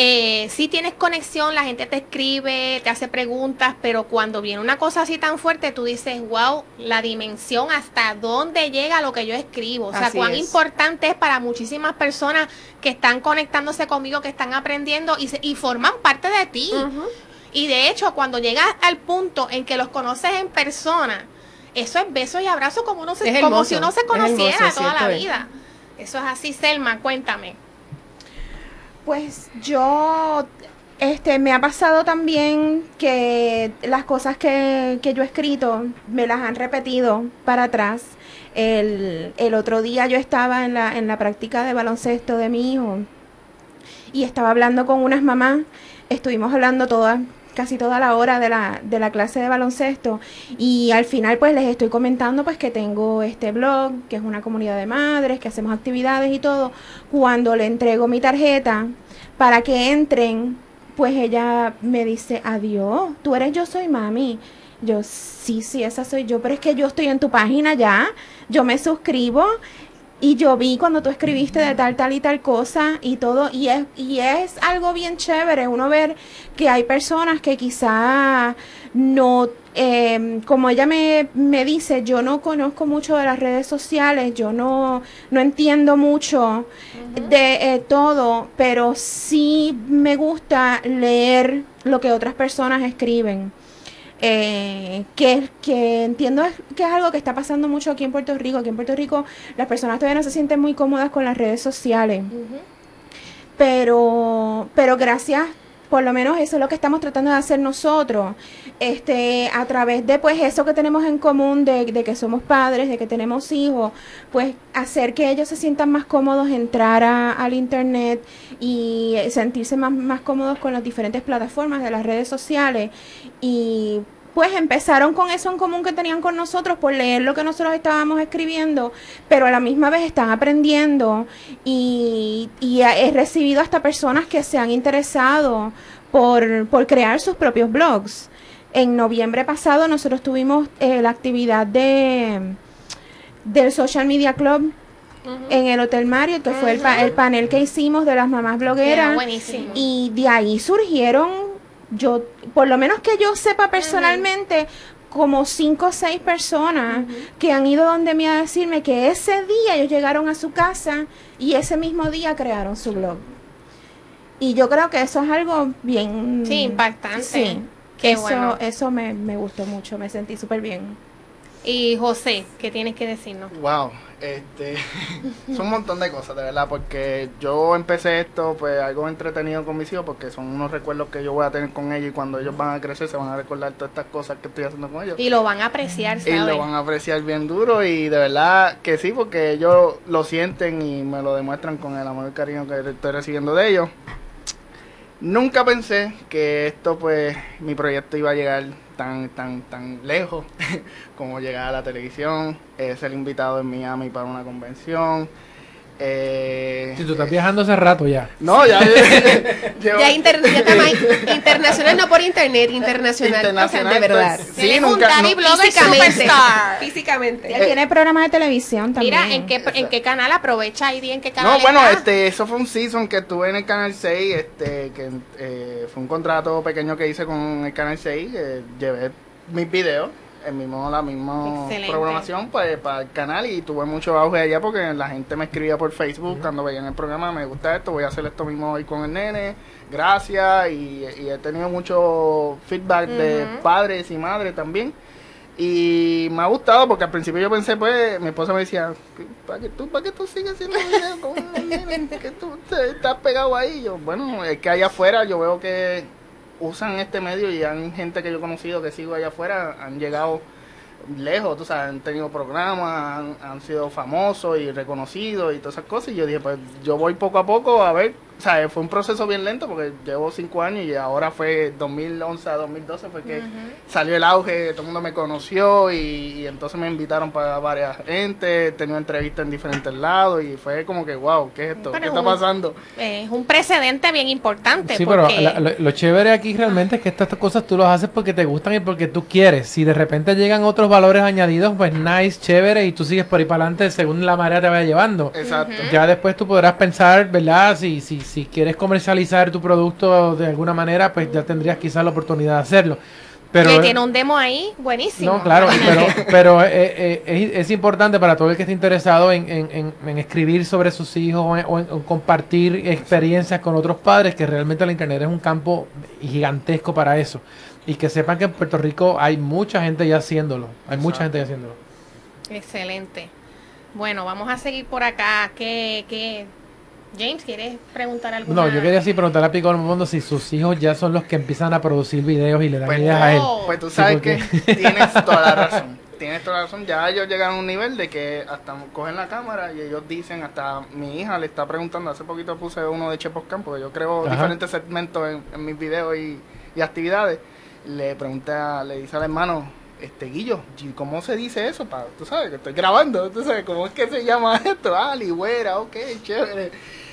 eh, sí tienes conexión, la gente te escribe, te hace preguntas, pero cuando viene una cosa así tan fuerte, tú dices, wow, la dimensión hasta dónde llega lo que yo escribo. O sea, Así cuán es. importante es para muchísimas personas que están conectándose conmigo, que están aprendiendo y, se- y forman parte de ti. Y de hecho, cuando llegas al punto en que los conoces en persona, eso es beso y abrazo como, uno se, como si uno se conociera hermoso, toda la es. vida. Eso es así, Selma, cuéntame. Pues yo, este, me ha pasado también que las cosas que, que yo he escrito me las han repetido para atrás. El, el otro día yo estaba en la, en la práctica de baloncesto de mi hijo y estaba hablando con unas mamás. Estuvimos hablando toda, casi toda la hora de la, de la clase de baloncesto y al final pues les estoy comentando pues que tengo este blog, que es una comunidad de madres, que hacemos actividades y todo. Cuando le entrego mi tarjeta para que entren, pues ella me dice, adiós, tú eres yo soy mami. Yo, sí, sí, esa soy yo, pero es que yo estoy en tu página ya, yo me suscribo y yo vi cuando tú escribiste de tal, tal y tal cosa y todo, y es, y es algo bien chévere uno ver que hay personas que quizá no, eh, como ella me, me dice, yo no conozco mucho de las redes sociales, yo no, no entiendo mucho de eh, todo, pero sí me gusta leer lo que otras personas escriben. Eh, que, que entiendo que es algo que está pasando mucho aquí en Puerto Rico. Aquí en Puerto Rico las personas todavía no se sienten muy cómodas con las redes sociales pero pero gracias por lo menos eso es lo que estamos tratando de hacer nosotros este a través de pues eso que tenemos en común de, de que somos padres de que tenemos hijos pues hacer que ellos se sientan más cómodos entrar a- al internet y sentirse más, más cómodos con las diferentes plataformas de las redes sociales y pues empezaron con eso en común que tenían con nosotros por leer lo que nosotros estábamos escribiendo, pero a la misma vez están aprendiendo y, y he recibido hasta personas que se han interesado por, por crear sus propios blogs. En noviembre pasado nosotros tuvimos eh, la actividad de del Social Media Club en el Hotel Marriott, que fue el, pa- el panel que hicimos de las mamás blogueras. Y de ahí surgieron, yo, por lo menos que yo sepa personalmente, como cinco o seis personas que han ido donde mí a decirme que ese día ellos llegaron a su casa y ese mismo día crearon su blog. Y yo creo que eso es algo bien... Sí, impactante. Sí, Qué eso, bueno. eso me, me gustó mucho, me sentí súper bien. Y José, ¿qué tienes que decirnos? Wow, este, son un montón de cosas, de verdad, porque yo empecé esto, pues algo entretenido con mis hijos, porque son unos recuerdos que yo voy a tener con ellos y cuando ellos van a crecer se van a recordar todas estas cosas que estoy haciendo con ellos. Y lo van a apreciar, Y ¿sabes? lo van a apreciar bien duro y de verdad que sí, porque ellos lo sienten y me lo demuestran con el amor y cariño que estoy recibiendo de ellos. Nunca pensé que esto, pues, mi proyecto iba a llegar tan, tan, tan lejos como llegar a la televisión, ser invitado en Miami para una convención. Eh, Si tú estás viajando hace rato ya. no, ya, Ya, inter- ya está más internacional, no por internet, internacional. Internacional, o sea, de verdad. pues, sí, Tienes un nunca- daddy no- Físicamente. superstar. Físicamente. Él tiene programa de televisión también. Mira, ¿en qué, ¿en qué canal aprovecha ahí en qué canal No, bueno, está? este, eso fue un season que estuve en el Canal 6, este, que eh, fue un contrato pequeño que hice con el Canal 6, eh, llevé mis videos, el mismo, la misma Excelente. programación pues, para el canal y tuve mucho auge allá porque la gente me escribía por Facebook cuando veían el programa, me gusta esto, voy a hacer esto mismo hoy con el nene, gracias, y, y he tenido mucho feedback de padres y madres también. Y me ha gustado porque al principio yo pensé, pues, mi esposa me decía, ¿para qué tú, para qué tú sigues haciendo videos con los nenes? Que tú te- estás pegado ahí. Yo, bueno, es que allá afuera yo veo que usan este medio y hay gente que yo he conocido que sigo allá afuera, han llegado lejos, tú sabes, han tenido programas, han, han sido famosos y reconocidos y todas esas cosas. Y yo dije, pues yo voy poco a poco a ver. O sea, fue un proceso bien lento porque llevo cinco años y ahora fue 2011 a 2012 fue que salió el auge, todo el mundo me conoció y, y entonces me invitaron para varias gente, tenía entrevistas en diferentes lados y fue como que, wow, ¿qué es esto? Pero ¿Qué está un- pasando? Eh, Es un precedente bien importante. Sí, pero la- lo, lo chévere aquí realmente es que estas cosas tú las haces porque te gustan y porque tú quieres. Si de repente llegan otros valores añadidos, pues nice, chévere, y tú sigues por ahí para adelante según la marea te vaya llevando. Exacto. Ya después tú podrás pensar, ¿verdad? Si, si, si quieres comercializar tu producto de alguna manera, pues ya tendrías quizás la oportunidad de hacerlo. Pero, que tiene un demo ahí buenísimo. no, claro, pero, pero eh, eh, es, es importante para todo el que esté interesado en, en- en- en escribir sobre sus hijos o en, o en- o compartir experiencias con otros padres, que realmente la Internet es un campo gigantesco para eso. Y que sepan que en Puerto Rico hay mucha gente ya haciéndolo. Hay mucha gente ya haciéndolo. Excelente. Bueno, vamos a seguir por acá. ¿Qué, qué? James, ¿quieres preguntar algo? No, yo quería así preguntarle a Pico Mundo si sus hijos ya son los que empiezan a producir videos y le dan Pues ideas a él. no. Pues tú Sí, sabes porque- que tienes toda la razón. Tienes toda la razón. Ya ellos llegan a un nivel de que hasta cogen la cámara y ellos dicen, hasta mi hija le está preguntando, hace poquito puse uno de Chepos Campo, porque yo creo Ajá. diferentes segmentos en, en mis videos y, y actividades. Le pregunté, a- le dice al hermano, este Guillo, ¿y ¿cómo se dice eso? Pa, tú sabes que estoy grabando, tú sabes, ¿cómo es que se llama esto? Ah, ligüera, ok, chévere.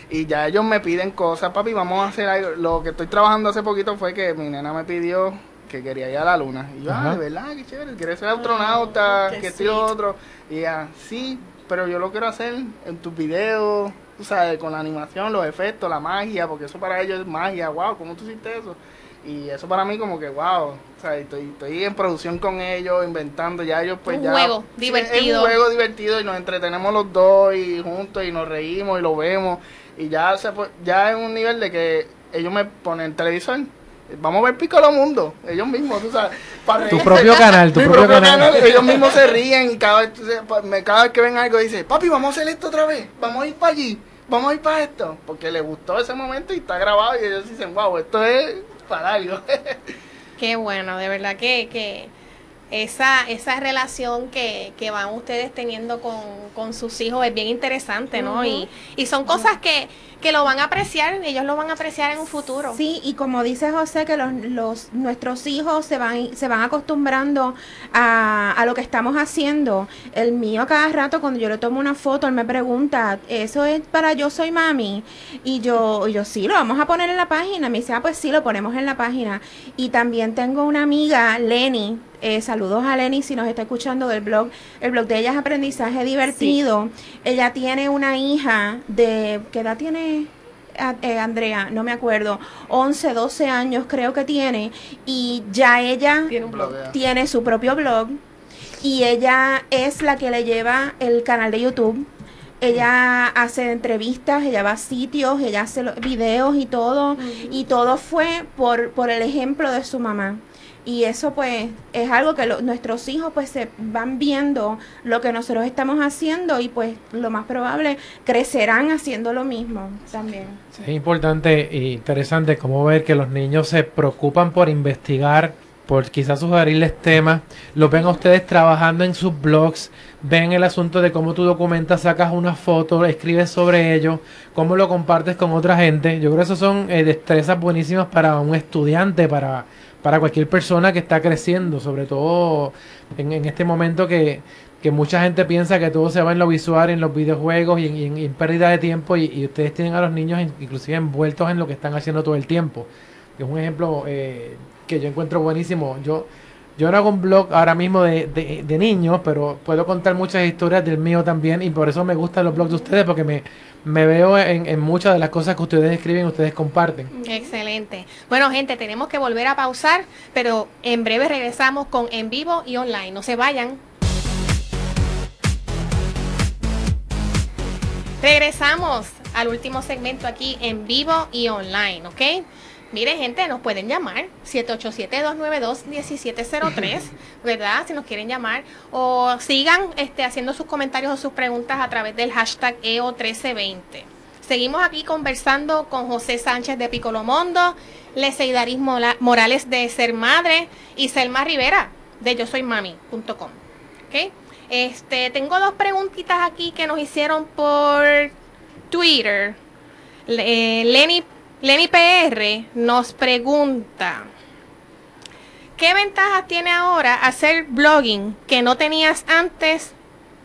Y ya ellos me piden cosas, papi, vamos a hacer algo. Lo que estoy trabajando hace poquito fue que mi nena me pidió que quería ir a la luna. Y yo, Ajá. ah, de verdad, qué chévere, quiere ser astronauta, qué que esto y lo sweet. otro. Y ella, sí, pero yo lo quiero hacer en tus videos, tú sabes, con la animación, los efectos, la magia, porque eso para ellos es magia, wow, ¿cómo tú hiciste eso? Y eso para mí como que, wow, o sea, estoy, estoy en producción con ellos, inventando, ya ellos pues Un ya... juego Sí, divertido. Es un juego divertido y nos entretenemos los dos y juntos y nos reímos y lo vemos. Y ya se ya es un nivel de que ellos me ponen el televisor Vamos a ver Piccolo Mundo, ellos mismos, tú sabes. para Tu reírse. propio canal, tu propio canal. Ellos mismos se ríen y cada vez, me- cada vez que ven algo dicen, papi, vamos a hacer esto otra vez, vamos a ir para allí, vamos a ir para esto. Porque les gustó ese momento y está grabado y ellos dicen, wow, esto es para algo. Qué bueno, de verdad que, que esa, esa relación que, que van ustedes teniendo con, con sus hijos es bien interesante, ¿no? y, y son cosas que, que lo van a apreciar, ellos lo van a apreciar en un futuro. Sí, y como dice José, que los, los nuestros hijos se van, se van acostumbrando a, a lo que estamos haciendo. El mío a cada rato, cuando yo le tomo una foto, él me pregunta, ¿eso es para yo soy mami? Y yo, yo sí, lo vamos a poner en la página. Me dice, ah, pues sí, lo ponemos en la página. Y también tengo una amiga, Lenny, eh, saludos a Lenny si nos está escuchando del blog. El blog de ella es Aprendizaje Divertido. Ella tiene una hija de, ¿qué edad tiene? Eh, Andrea, no me acuerdo, 11, 12 años creo que tiene, y ya ella Tiene un blog. Tiene su propio blog y ella es la que le lleva el canal de YouTube. Ella hace entrevistas, ella va a sitios, ella hace los videos y todo, y todo fue por, por el ejemplo de su mamá. Y eso pues es algo que lo- nuestros hijos pues se van viendo lo que nosotros estamos haciendo y pues lo más probable crecerán haciendo lo mismo también. Es importante e interesante como ver que los niños se preocupan por investigar, por quizás sugerirles temas, lo ven a ustedes trabajando en sus blogs, ven el asunto de cómo tú documentas, sacas una foto, escribes sobre ello, cómo lo compartes con otra gente. Yo creo que eso son eh, destrezas buenísimas para un estudiante, para, para cualquier persona que está creciendo, sobre todo en, este momento que, mucha gente piensa que todo se va en lo visual, en los videojuegos y en, pérdida de tiempo y, y ustedes tienen a los niños in- inclusive envueltos en lo que están haciendo todo el tiempo. Es un ejemplo eh, que yo encuentro buenísimo. Yo, yo no hago un blog ahora mismo de, de, de niños, pero puedo contar muchas historias del mío también y por eso me gustan los blogs de ustedes porque me, me veo en, muchas de las cosas que ustedes escriben ustedes comparten. Excelente. Bueno, gente, tenemos que volver a pausar, pero en breve regresamos con en vivo y online. No se vayan. Regresamos al último segmento aquí en vivo y online, ¿ok? Mire, gente, nos pueden llamar 787-292-1703, ¿verdad? Si nos quieren llamar. O sigan este, haciendo sus comentarios o sus preguntas a través del hashtag E EO1320. Seguimos aquí conversando con José Sánchez de Picolomondo, Leseidaris Morales de Ser Madre y Selma Rivera de yo soy mami.com. ¿Ok? Este, tengo dos preguntitas aquí que nos hicieron por Twitter. Eh, Lenny, Lenny PR nos pregunta, ¿qué ventajas tiene ahora hacer blogging que no tenías antes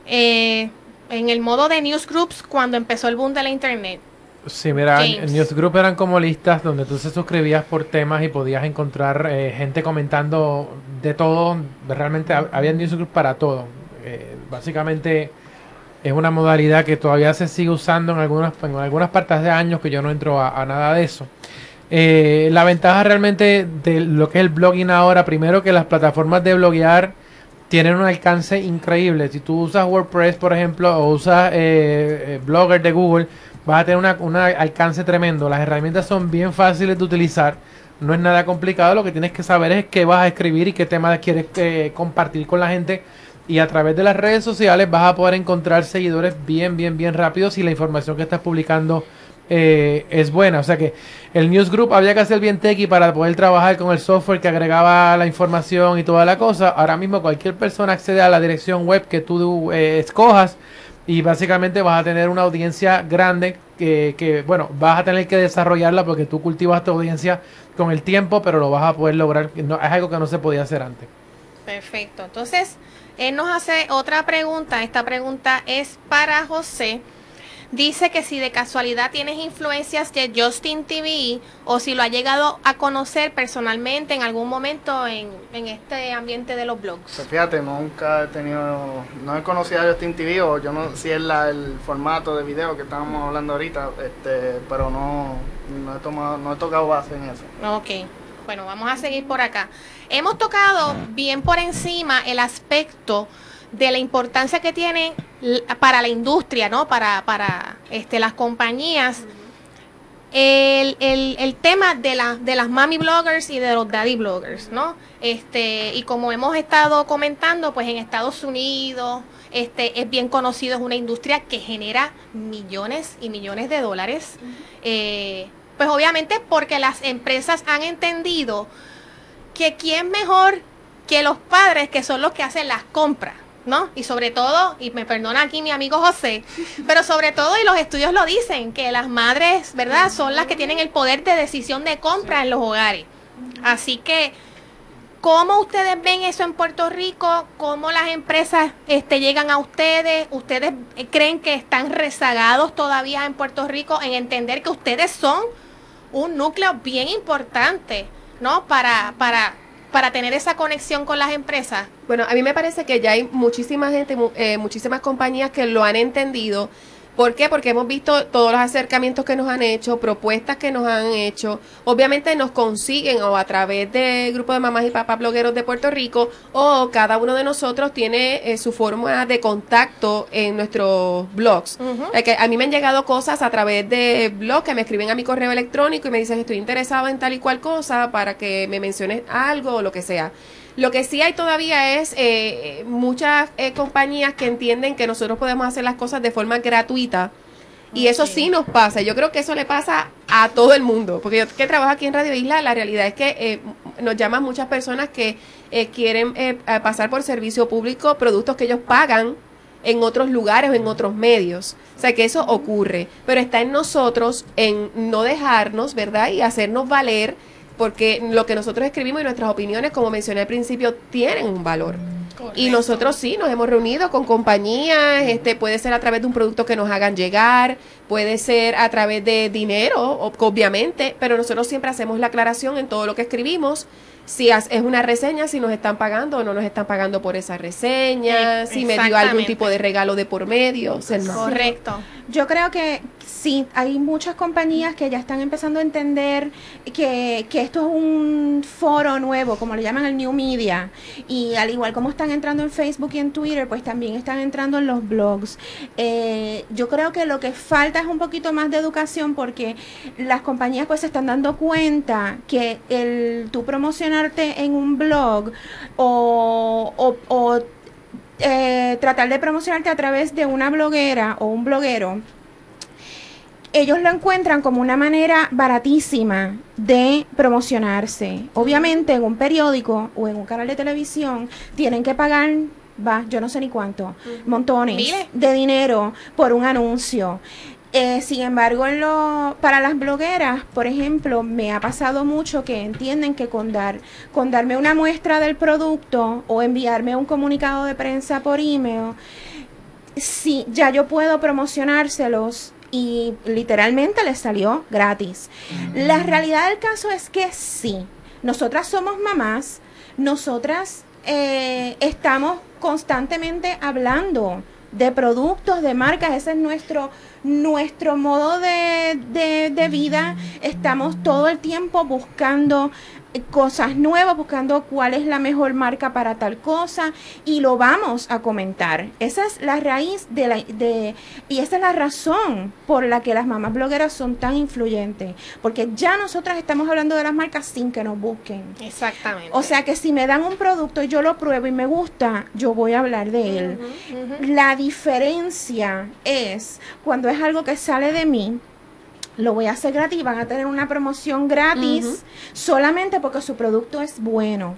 eh, en el modo de newsgroups cuando empezó el boom de la internet? Sí, mira, en- Newsgroup eran como listas donde tú se suscribías por temas y podías encontrar eh, gente comentando de todo. Realmente hab- había Newsgroup para todo. Eh, básicamente es una modalidad que todavía se sigue usando en algunas, en algunas partes de años que yo no entro a, nada de eso. Eh, la ventaja realmente de lo que es el blogging ahora, primero que las plataformas de bloguear tienen un alcance increíble. Si tú usas WordPress, por ejemplo, o usas eh, eh, Blogger de Google, vas a tener un alcance tremendo. Las herramientas son bien fáciles de utilizar. No es nada complicado. Lo que tienes que saber es qué vas a escribir y qué temas quieres eh, compartir con la gente. Y a través de las redes sociales vas a poder encontrar seguidores bien, bien, bien rápidos si la información que estás publicando eh, es buena. O sea que el Newsgroup había que hacer bien techy para poder trabajar con el software que agregaba la información y toda la cosa. Ahora mismo cualquier persona accede a la dirección web que tú eh, escojas y básicamente vas a tener una audiencia grande que, que, bueno, vas a tener que desarrollarla porque tú cultivas tu audiencia con el tiempo, pero lo vas a poder lograr. Es algo que no se podía hacer antes. Perfecto. Entonces, él nos hace otra pregunta. Esta pregunta es para José. Dice que si de casualidad tienes influencias de Justin TV o si lo ha llegado a conocer personalmente en algún momento en, en este ambiente de los blogs. Pues fíjate, nunca he tenido, no he conocido a Justin TV o yo no sé si es la, el formato de video que estábamos hablando ahorita, este, pero no, no he tomado, no he tocado base en eso. Ok, bueno, vamos a seguir por acá. Hemos tocado bien por encima el aspecto de la importancia que tiene l- para la industria, ¿no? Para, para este, las compañías el, el, el tema de, la, de las mami bloggers y de los daddy bloggers, ¿no? Este, y como hemos estado comentando, pues en Estados Unidos este, es bien conocido, es una industria que genera millones y millones de dólares. Eh, pues obviamente porque las empresas han entendido que quién mejor que los padres que son los que hacen las compras. ¿no? Y sobre todo, y me perdona aquí mi amigo José, pero sobre todo, y los estudios lo dicen, que las madres, ¿verdad?, son las que tienen el poder de decisión de compra en los hogares. Así que, ¿cómo ustedes ven eso en Puerto Rico? ¿Cómo las empresas este, llegan a ustedes? ¿Ustedes creen que están rezagados todavía en Puerto Rico en entender que ustedes son un núcleo bien importante, ¿no? Para, para para tener esa conexión con las empresas? Bueno, a mí me parece que ya hay muchísima gente, eh, muchísimas compañías que lo han entendido ¿Por qué? Porque hemos visto todos los acercamientos que nos han hecho, propuestas que nos han hecho. Obviamente nos consiguen o a través del grupo de mamás y papás blogueros de Puerto Rico o cada uno de nosotros tiene eh, su forma de contacto en nuestros blogs. que a mí me han llegado cosas a través de blogs que me escriben a mi correo electrónico y me dicen estoy interesado en tal y cual cosa para que me menciones algo o lo que sea. Lo que sí hay todavía es eh, muchas eh, compañías que entienden que nosotros podemos hacer las cosas de forma gratuita. Y eso sí nos pasa. Yo creo que eso le pasa a todo el mundo. Porque yo que trabajo aquí en Radio Isla, la realidad es que eh, nos llaman muchas personas que quieren pasar por servicio público productos que ellos pagan en otros lugares o en otros medios. O sea que eso ocurre. Pero está en nosotros en no dejarnos, ¿verdad? Y hacernos valer porque lo que nosotros escribimos y nuestras opiniones, como mencioné al principio, tienen un valor. Y nosotros sí nos hemos reunido con compañías, este puede ser a través de un producto que nos hagan llegar, puede ser a través de dinero, obviamente, pero nosotros siempre hacemos la aclaración en todo lo que escribimos si es una reseña, si nos están pagando o no nos están pagando por esa reseña, si me dio algún tipo de regalo de por medio. Correcto. Yo creo que sí, hay muchas compañías que ya están empezando a entender que, esto es un foro nuevo, como le llaman el New Media, y al igual como están entrando en Facebook y en Twitter, pues también están entrando en los blogs. Eh, yo creo que lo que falta es un poquito más de educación porque las compañías pues se están dando cuenta que el tu promocionarte en un blog o, o, o eh, tratar de promocionarte a través de una bloguera o un bloguero, ellos lo encuentran como una manera baratísima de promocionarse. Obviamente en un periódico o en un canal de televisión tienen que pagar, va, yo no sé ni cuánto, montones de dinero por un anuncio. Eh, sin embargo, en lo, para las blogueras, por ejemplo, me ha pasado mucho que entienden que con, dar, con darme una muestra del producto o enviarme un comunicado de prensa por email, sí, ya yo puedo promocionárselos y literalmente les salió gratis. La realidad del caso es que sí, nosotras somos mamás, nosotras eh, estamos constantemente hablando de productos, de marcas, ese es nuestro nuestro modo de, de, vida, estamos todo el tiempo buscando cosas nuevas, buscando cuál es la mejor marca para tal cosa y lo vamos a comentar. Esa es la raíz de la de y esa es la razón por la que las mamás blogueras son tan influyentes, porque ya nosotras estamos hablando de las marcas sin que nos busquen. Exactamente. O sea que si me dan un producto y yo lo pruebo y me gusta, yo voy a hablar de él. La diferencia es cuando es algo que sale de mí, lo voy a hacer gratis, van a tener una promoción gratis solamente porque su producto es bueno.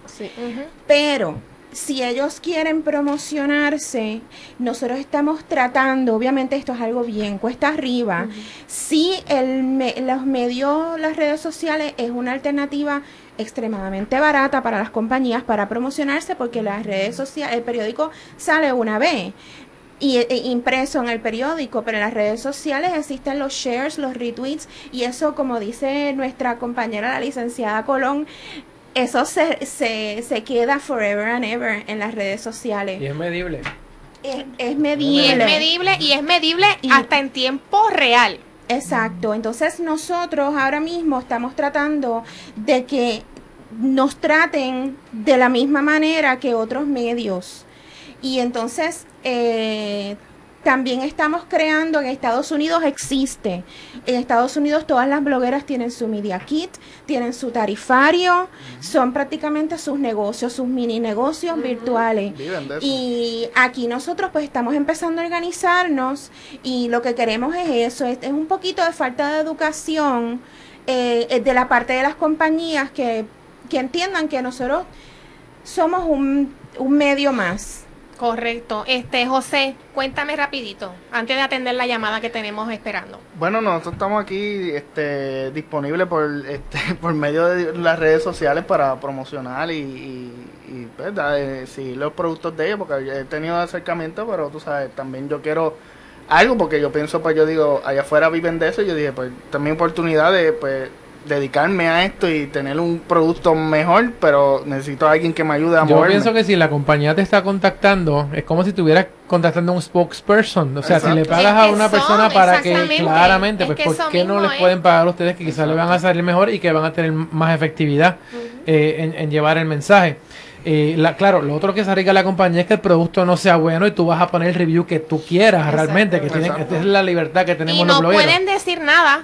Pero si ellos quieren promocionarse, nosotros estamos tratando, obviamente esto es algo bien, cuesta arriba. Si el los medios, las redes sociales es una alternativa extremadamente barata para las compañías para promocionarse porque las redes sociales, el periódico sale una vez y e, impreso en el periódico, pero en las redes sociales existen los shares, los retweets y eso, como dice nuestra compañera la licenciada Colón, eso se, se, se queda forever and ever en las redes sociales. Y es medible. Es, medible. Y es medible y es medible hasta en tiempo real. Exacto. Entonces nosotros ahora mismo estamos tratando de que nos traten de la misma manera que otros medios. Y entonces, eh, También estamos creando, en Estados Unidos existe, en Estados Unidos todas las blogueras tienen su media kit, tienen su tarifario, son prácticamente sus negocios, sus mini negocios virtuales. Y aquí nosotros pues estamos empezando a organizarnos y lo que queremos es eso, es, es un poquito de falta de educación eh, eh, de la parte de las compañías que, que entiendan que nosotros somos un, un medio más. Correcto. Este, José, cuéntame rapidito, antes de atender la llamada que tenemos esperando. Bueno, nosotros estamos aquí este, disponibles por, este, por medio de las redes sociales para promocionar y, y, y, pues, eh, seguir los productos de ellos, porque he tenido acercamiento, pero tú sabes, también yo quiero algo, porque yo pienso, pues yo digo, allá afuera viven de eso, y yo dije, pues también oportunidad de, pues, dedicarme a esto y tener un producto mejor, pero necesito a alguien que me ayude a Yo moverme. pienso que si la compañía te está contactando, es como si estuvieras contactando a un spokesperson. O sea, si le pagas a una son, persona para que, claramente, Es pues ¿por qué no les es. pueden pagar a ustedes que quizás le van a salir mejor y que van a tener más efectividad eh, en, en llevar el mensaje? Eh, la, claro, lo otro que se arriesga la compañía es que el producto no sea bueno y tú vas a poner el review que tú quieras realmente, que tienen, esta es la libertad que tenemos Y los no pueden decir nada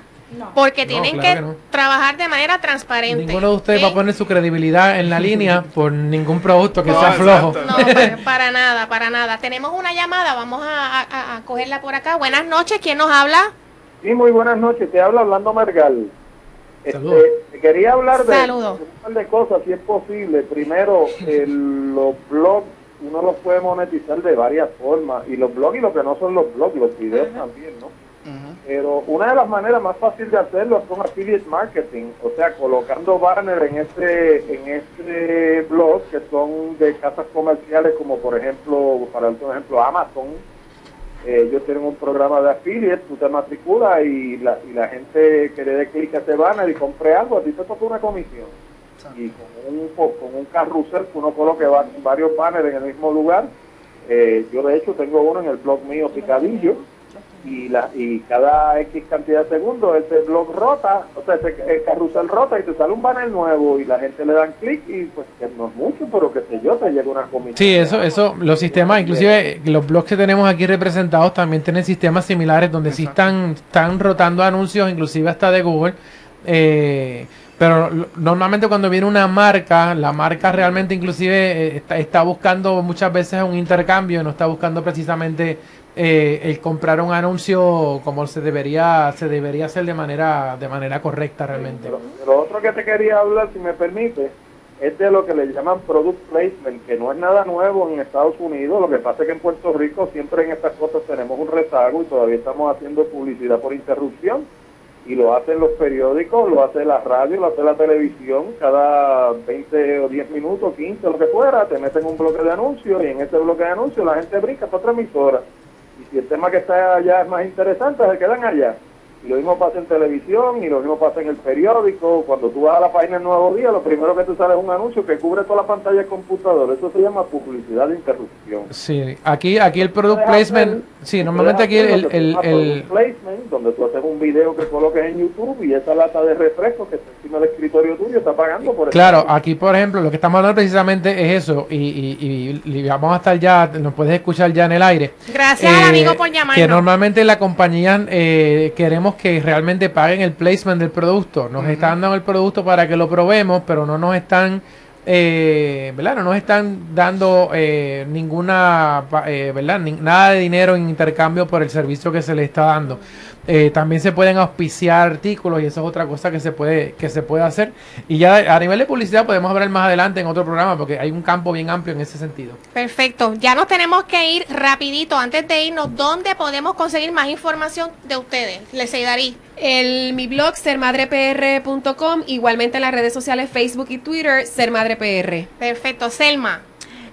porque No, tienen claro que, que no. trabajar de manera transparente. Ninguno de ustedes ¿sí? va a poner su credibilidad en la línea por ningún producto que No, sea flojo. exacto. No, pues, para nada, para nada. Tenemos una llamada, vamos a, a- a cogerla por acá. Buenas noches, ¿quién nos habla? Sí, muy buenas noches. Te habla Orlando Margal. Este, Saludos. quería hablar de un par de cosas, si es posible. Primero, el- los blogs, uno los puede monetizar de varias formas. Y los blogs y lo que no son los blogs, los videos también, ¿no? Pero una de las maneras más fáciles de hacerlo es con affiliate marketing, o sea, colocando banner en este en este blog que son de casas comerciales como por ejemplo, para otro ejemplo, Amazon. Eh, ellos tienen un programa de affiliate, tú te matriculas y la, y la gente que le dé clic a ese banner y compre algo, a ti te toca una comisión. Y con un, con un carrusel que uno coloque va- varios banners en el mismo lugar. Eh, yo de hecho tengo uno en el blog mío Picadillo y la y cada X cantidad de segundos ese blog rota, o sea, ese, el carrusel rota y te sale un banner nuevo y la gente le dan clic y pues que no es mucho, pero que sé yo, te llega una comisión. Sí, eso, eso, los sistemas, inclusive los blogs que tenemos aquí representados también tienen sistemas similares donde sí están, están rotando anuncios, inclusive hasta de Google. eh, pero normalmente cuando viene una marca, la marca realmente inclusive eh, está, está buscando muchas veces un intercambio, no está buscando precisamente eh, el comprar un anuncio como se debería, se debería hacer de manera, de manera correcta realmente. Lo, otro que te quería hablar, si me permite, es de lo que le llaman product placement, que no es nada nuevo en Estados Unidos. Lo que pasa es que en Puerto Rico siempre en estas cosas tenemos un rezago y todavía estamos haciendo publicidad por interrupción. Y lo hacen los periódicos, lo hace la radio, lo hace la televisión, cada 20 o 10 minutos, 15, lo que fuera, te meten un bloque de anuncios y en ese bloque de anuncios la gente brinca para otra emisora. Y si el tema que está allá es más interesante, se quedan allá. Y lo mismo pasa en televisión y lo mismo pasa en el periódico. Cuando tú vas a la página del Nuevo Día, lo primero que te sale es un anuncio que cubre toda la pantalla del computador. Eso se llama publicidad de interrupción. Sí, aquí, aquí el product placement, hacer- sí, normalmente aquí el, el, el, product placement, donde tú haces un video que coloques en YouTube y esa lata de refresco que está encima del escritorio tuyo está pagando por eso. Claro, aquí por ejemplo lo que estamos hablando precisamente es eso y, y, y- y vamos a estar ya, nos puedes escuchar ya en el aire. Gracias, Eh, amigo, por llamarnos. Que normalmente la compañía eh, queremos que realmente paguen el placement del producto. Nos están dando el producto para que lo probemos, pero no nos están, eh, ¿verdad? No nos están dando eh, ninguna, eh, ¿verdad? Ni- nada de dinero en intercambio por el servicio que se le está dando. Eh, también se pueden auspiciar artículos y eso es otra cosa que se puede que se puede hacer. Y ya a nivel de publicidad podemos hablar más adelante en otro programa porque hay un campo bien amplio en ese sentido. Perfecto. Ya nos tenemos que ir rapidito antes de irnos. ¿Dónde podemos conseguir más información de ustedes? Les darí. El, mi blog, sermadrepr.com, igualmente en las redes sociales Facebook y Twitter, sermadrepr. Perfecto. Selma.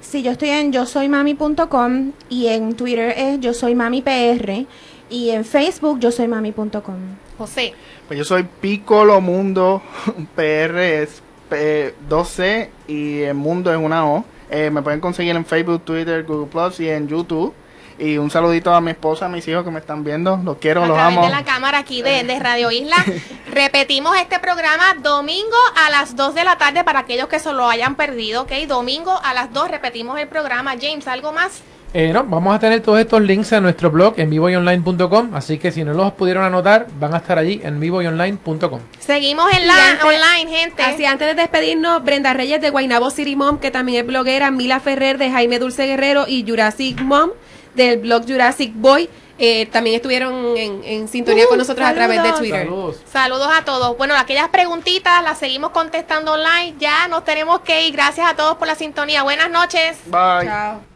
Sí, yo estoy en yo soy mami.com y en Twitter es yo soy mami PR y en Facebook yo soy mami.com. José. Pues yo soy Piccolo Mundo PR es P- 2C y el mundo es una O. Eh, me pueden conseguir en Facebook, Twitter, Google Plus y en YouTube. Y un saludito a mi esposa, a mis hijos que me están viendo. Los quiero, a los amo. de la cámara aquí de, de Radio Isla. Repetimos este programa domingo a las 2 de la tarde para aquellos que se lo hayan perdido, ¿ok? Domingo a las 2 repetimos el programa. James, ¿algo más? Eh, no, vamos a tener todos estos links en nuestro blog en vivoyonline.com, así que si no los pudieron anotar, van a estar allí en vivoyonline.com. Seguimos en la antes- online, gente. Así antes de despedirnos, Brenda Reyes de Guaynabo City Mom, que también es bloguera, Mila Ferrer de Jaime Dulce Guerrero y Jurassic Mom del blog Jurassic Boy, eh, también estuvieron en, en sintonía Uh, con nosotros a través de. Twitter. Saludos. Saludos a todos. Bueno, aquellas preguntitas las seguimos contestando online. Ya nos tenemos que ir. Gracias a todos por la sintonía. Buenas noches. Bye. Chao.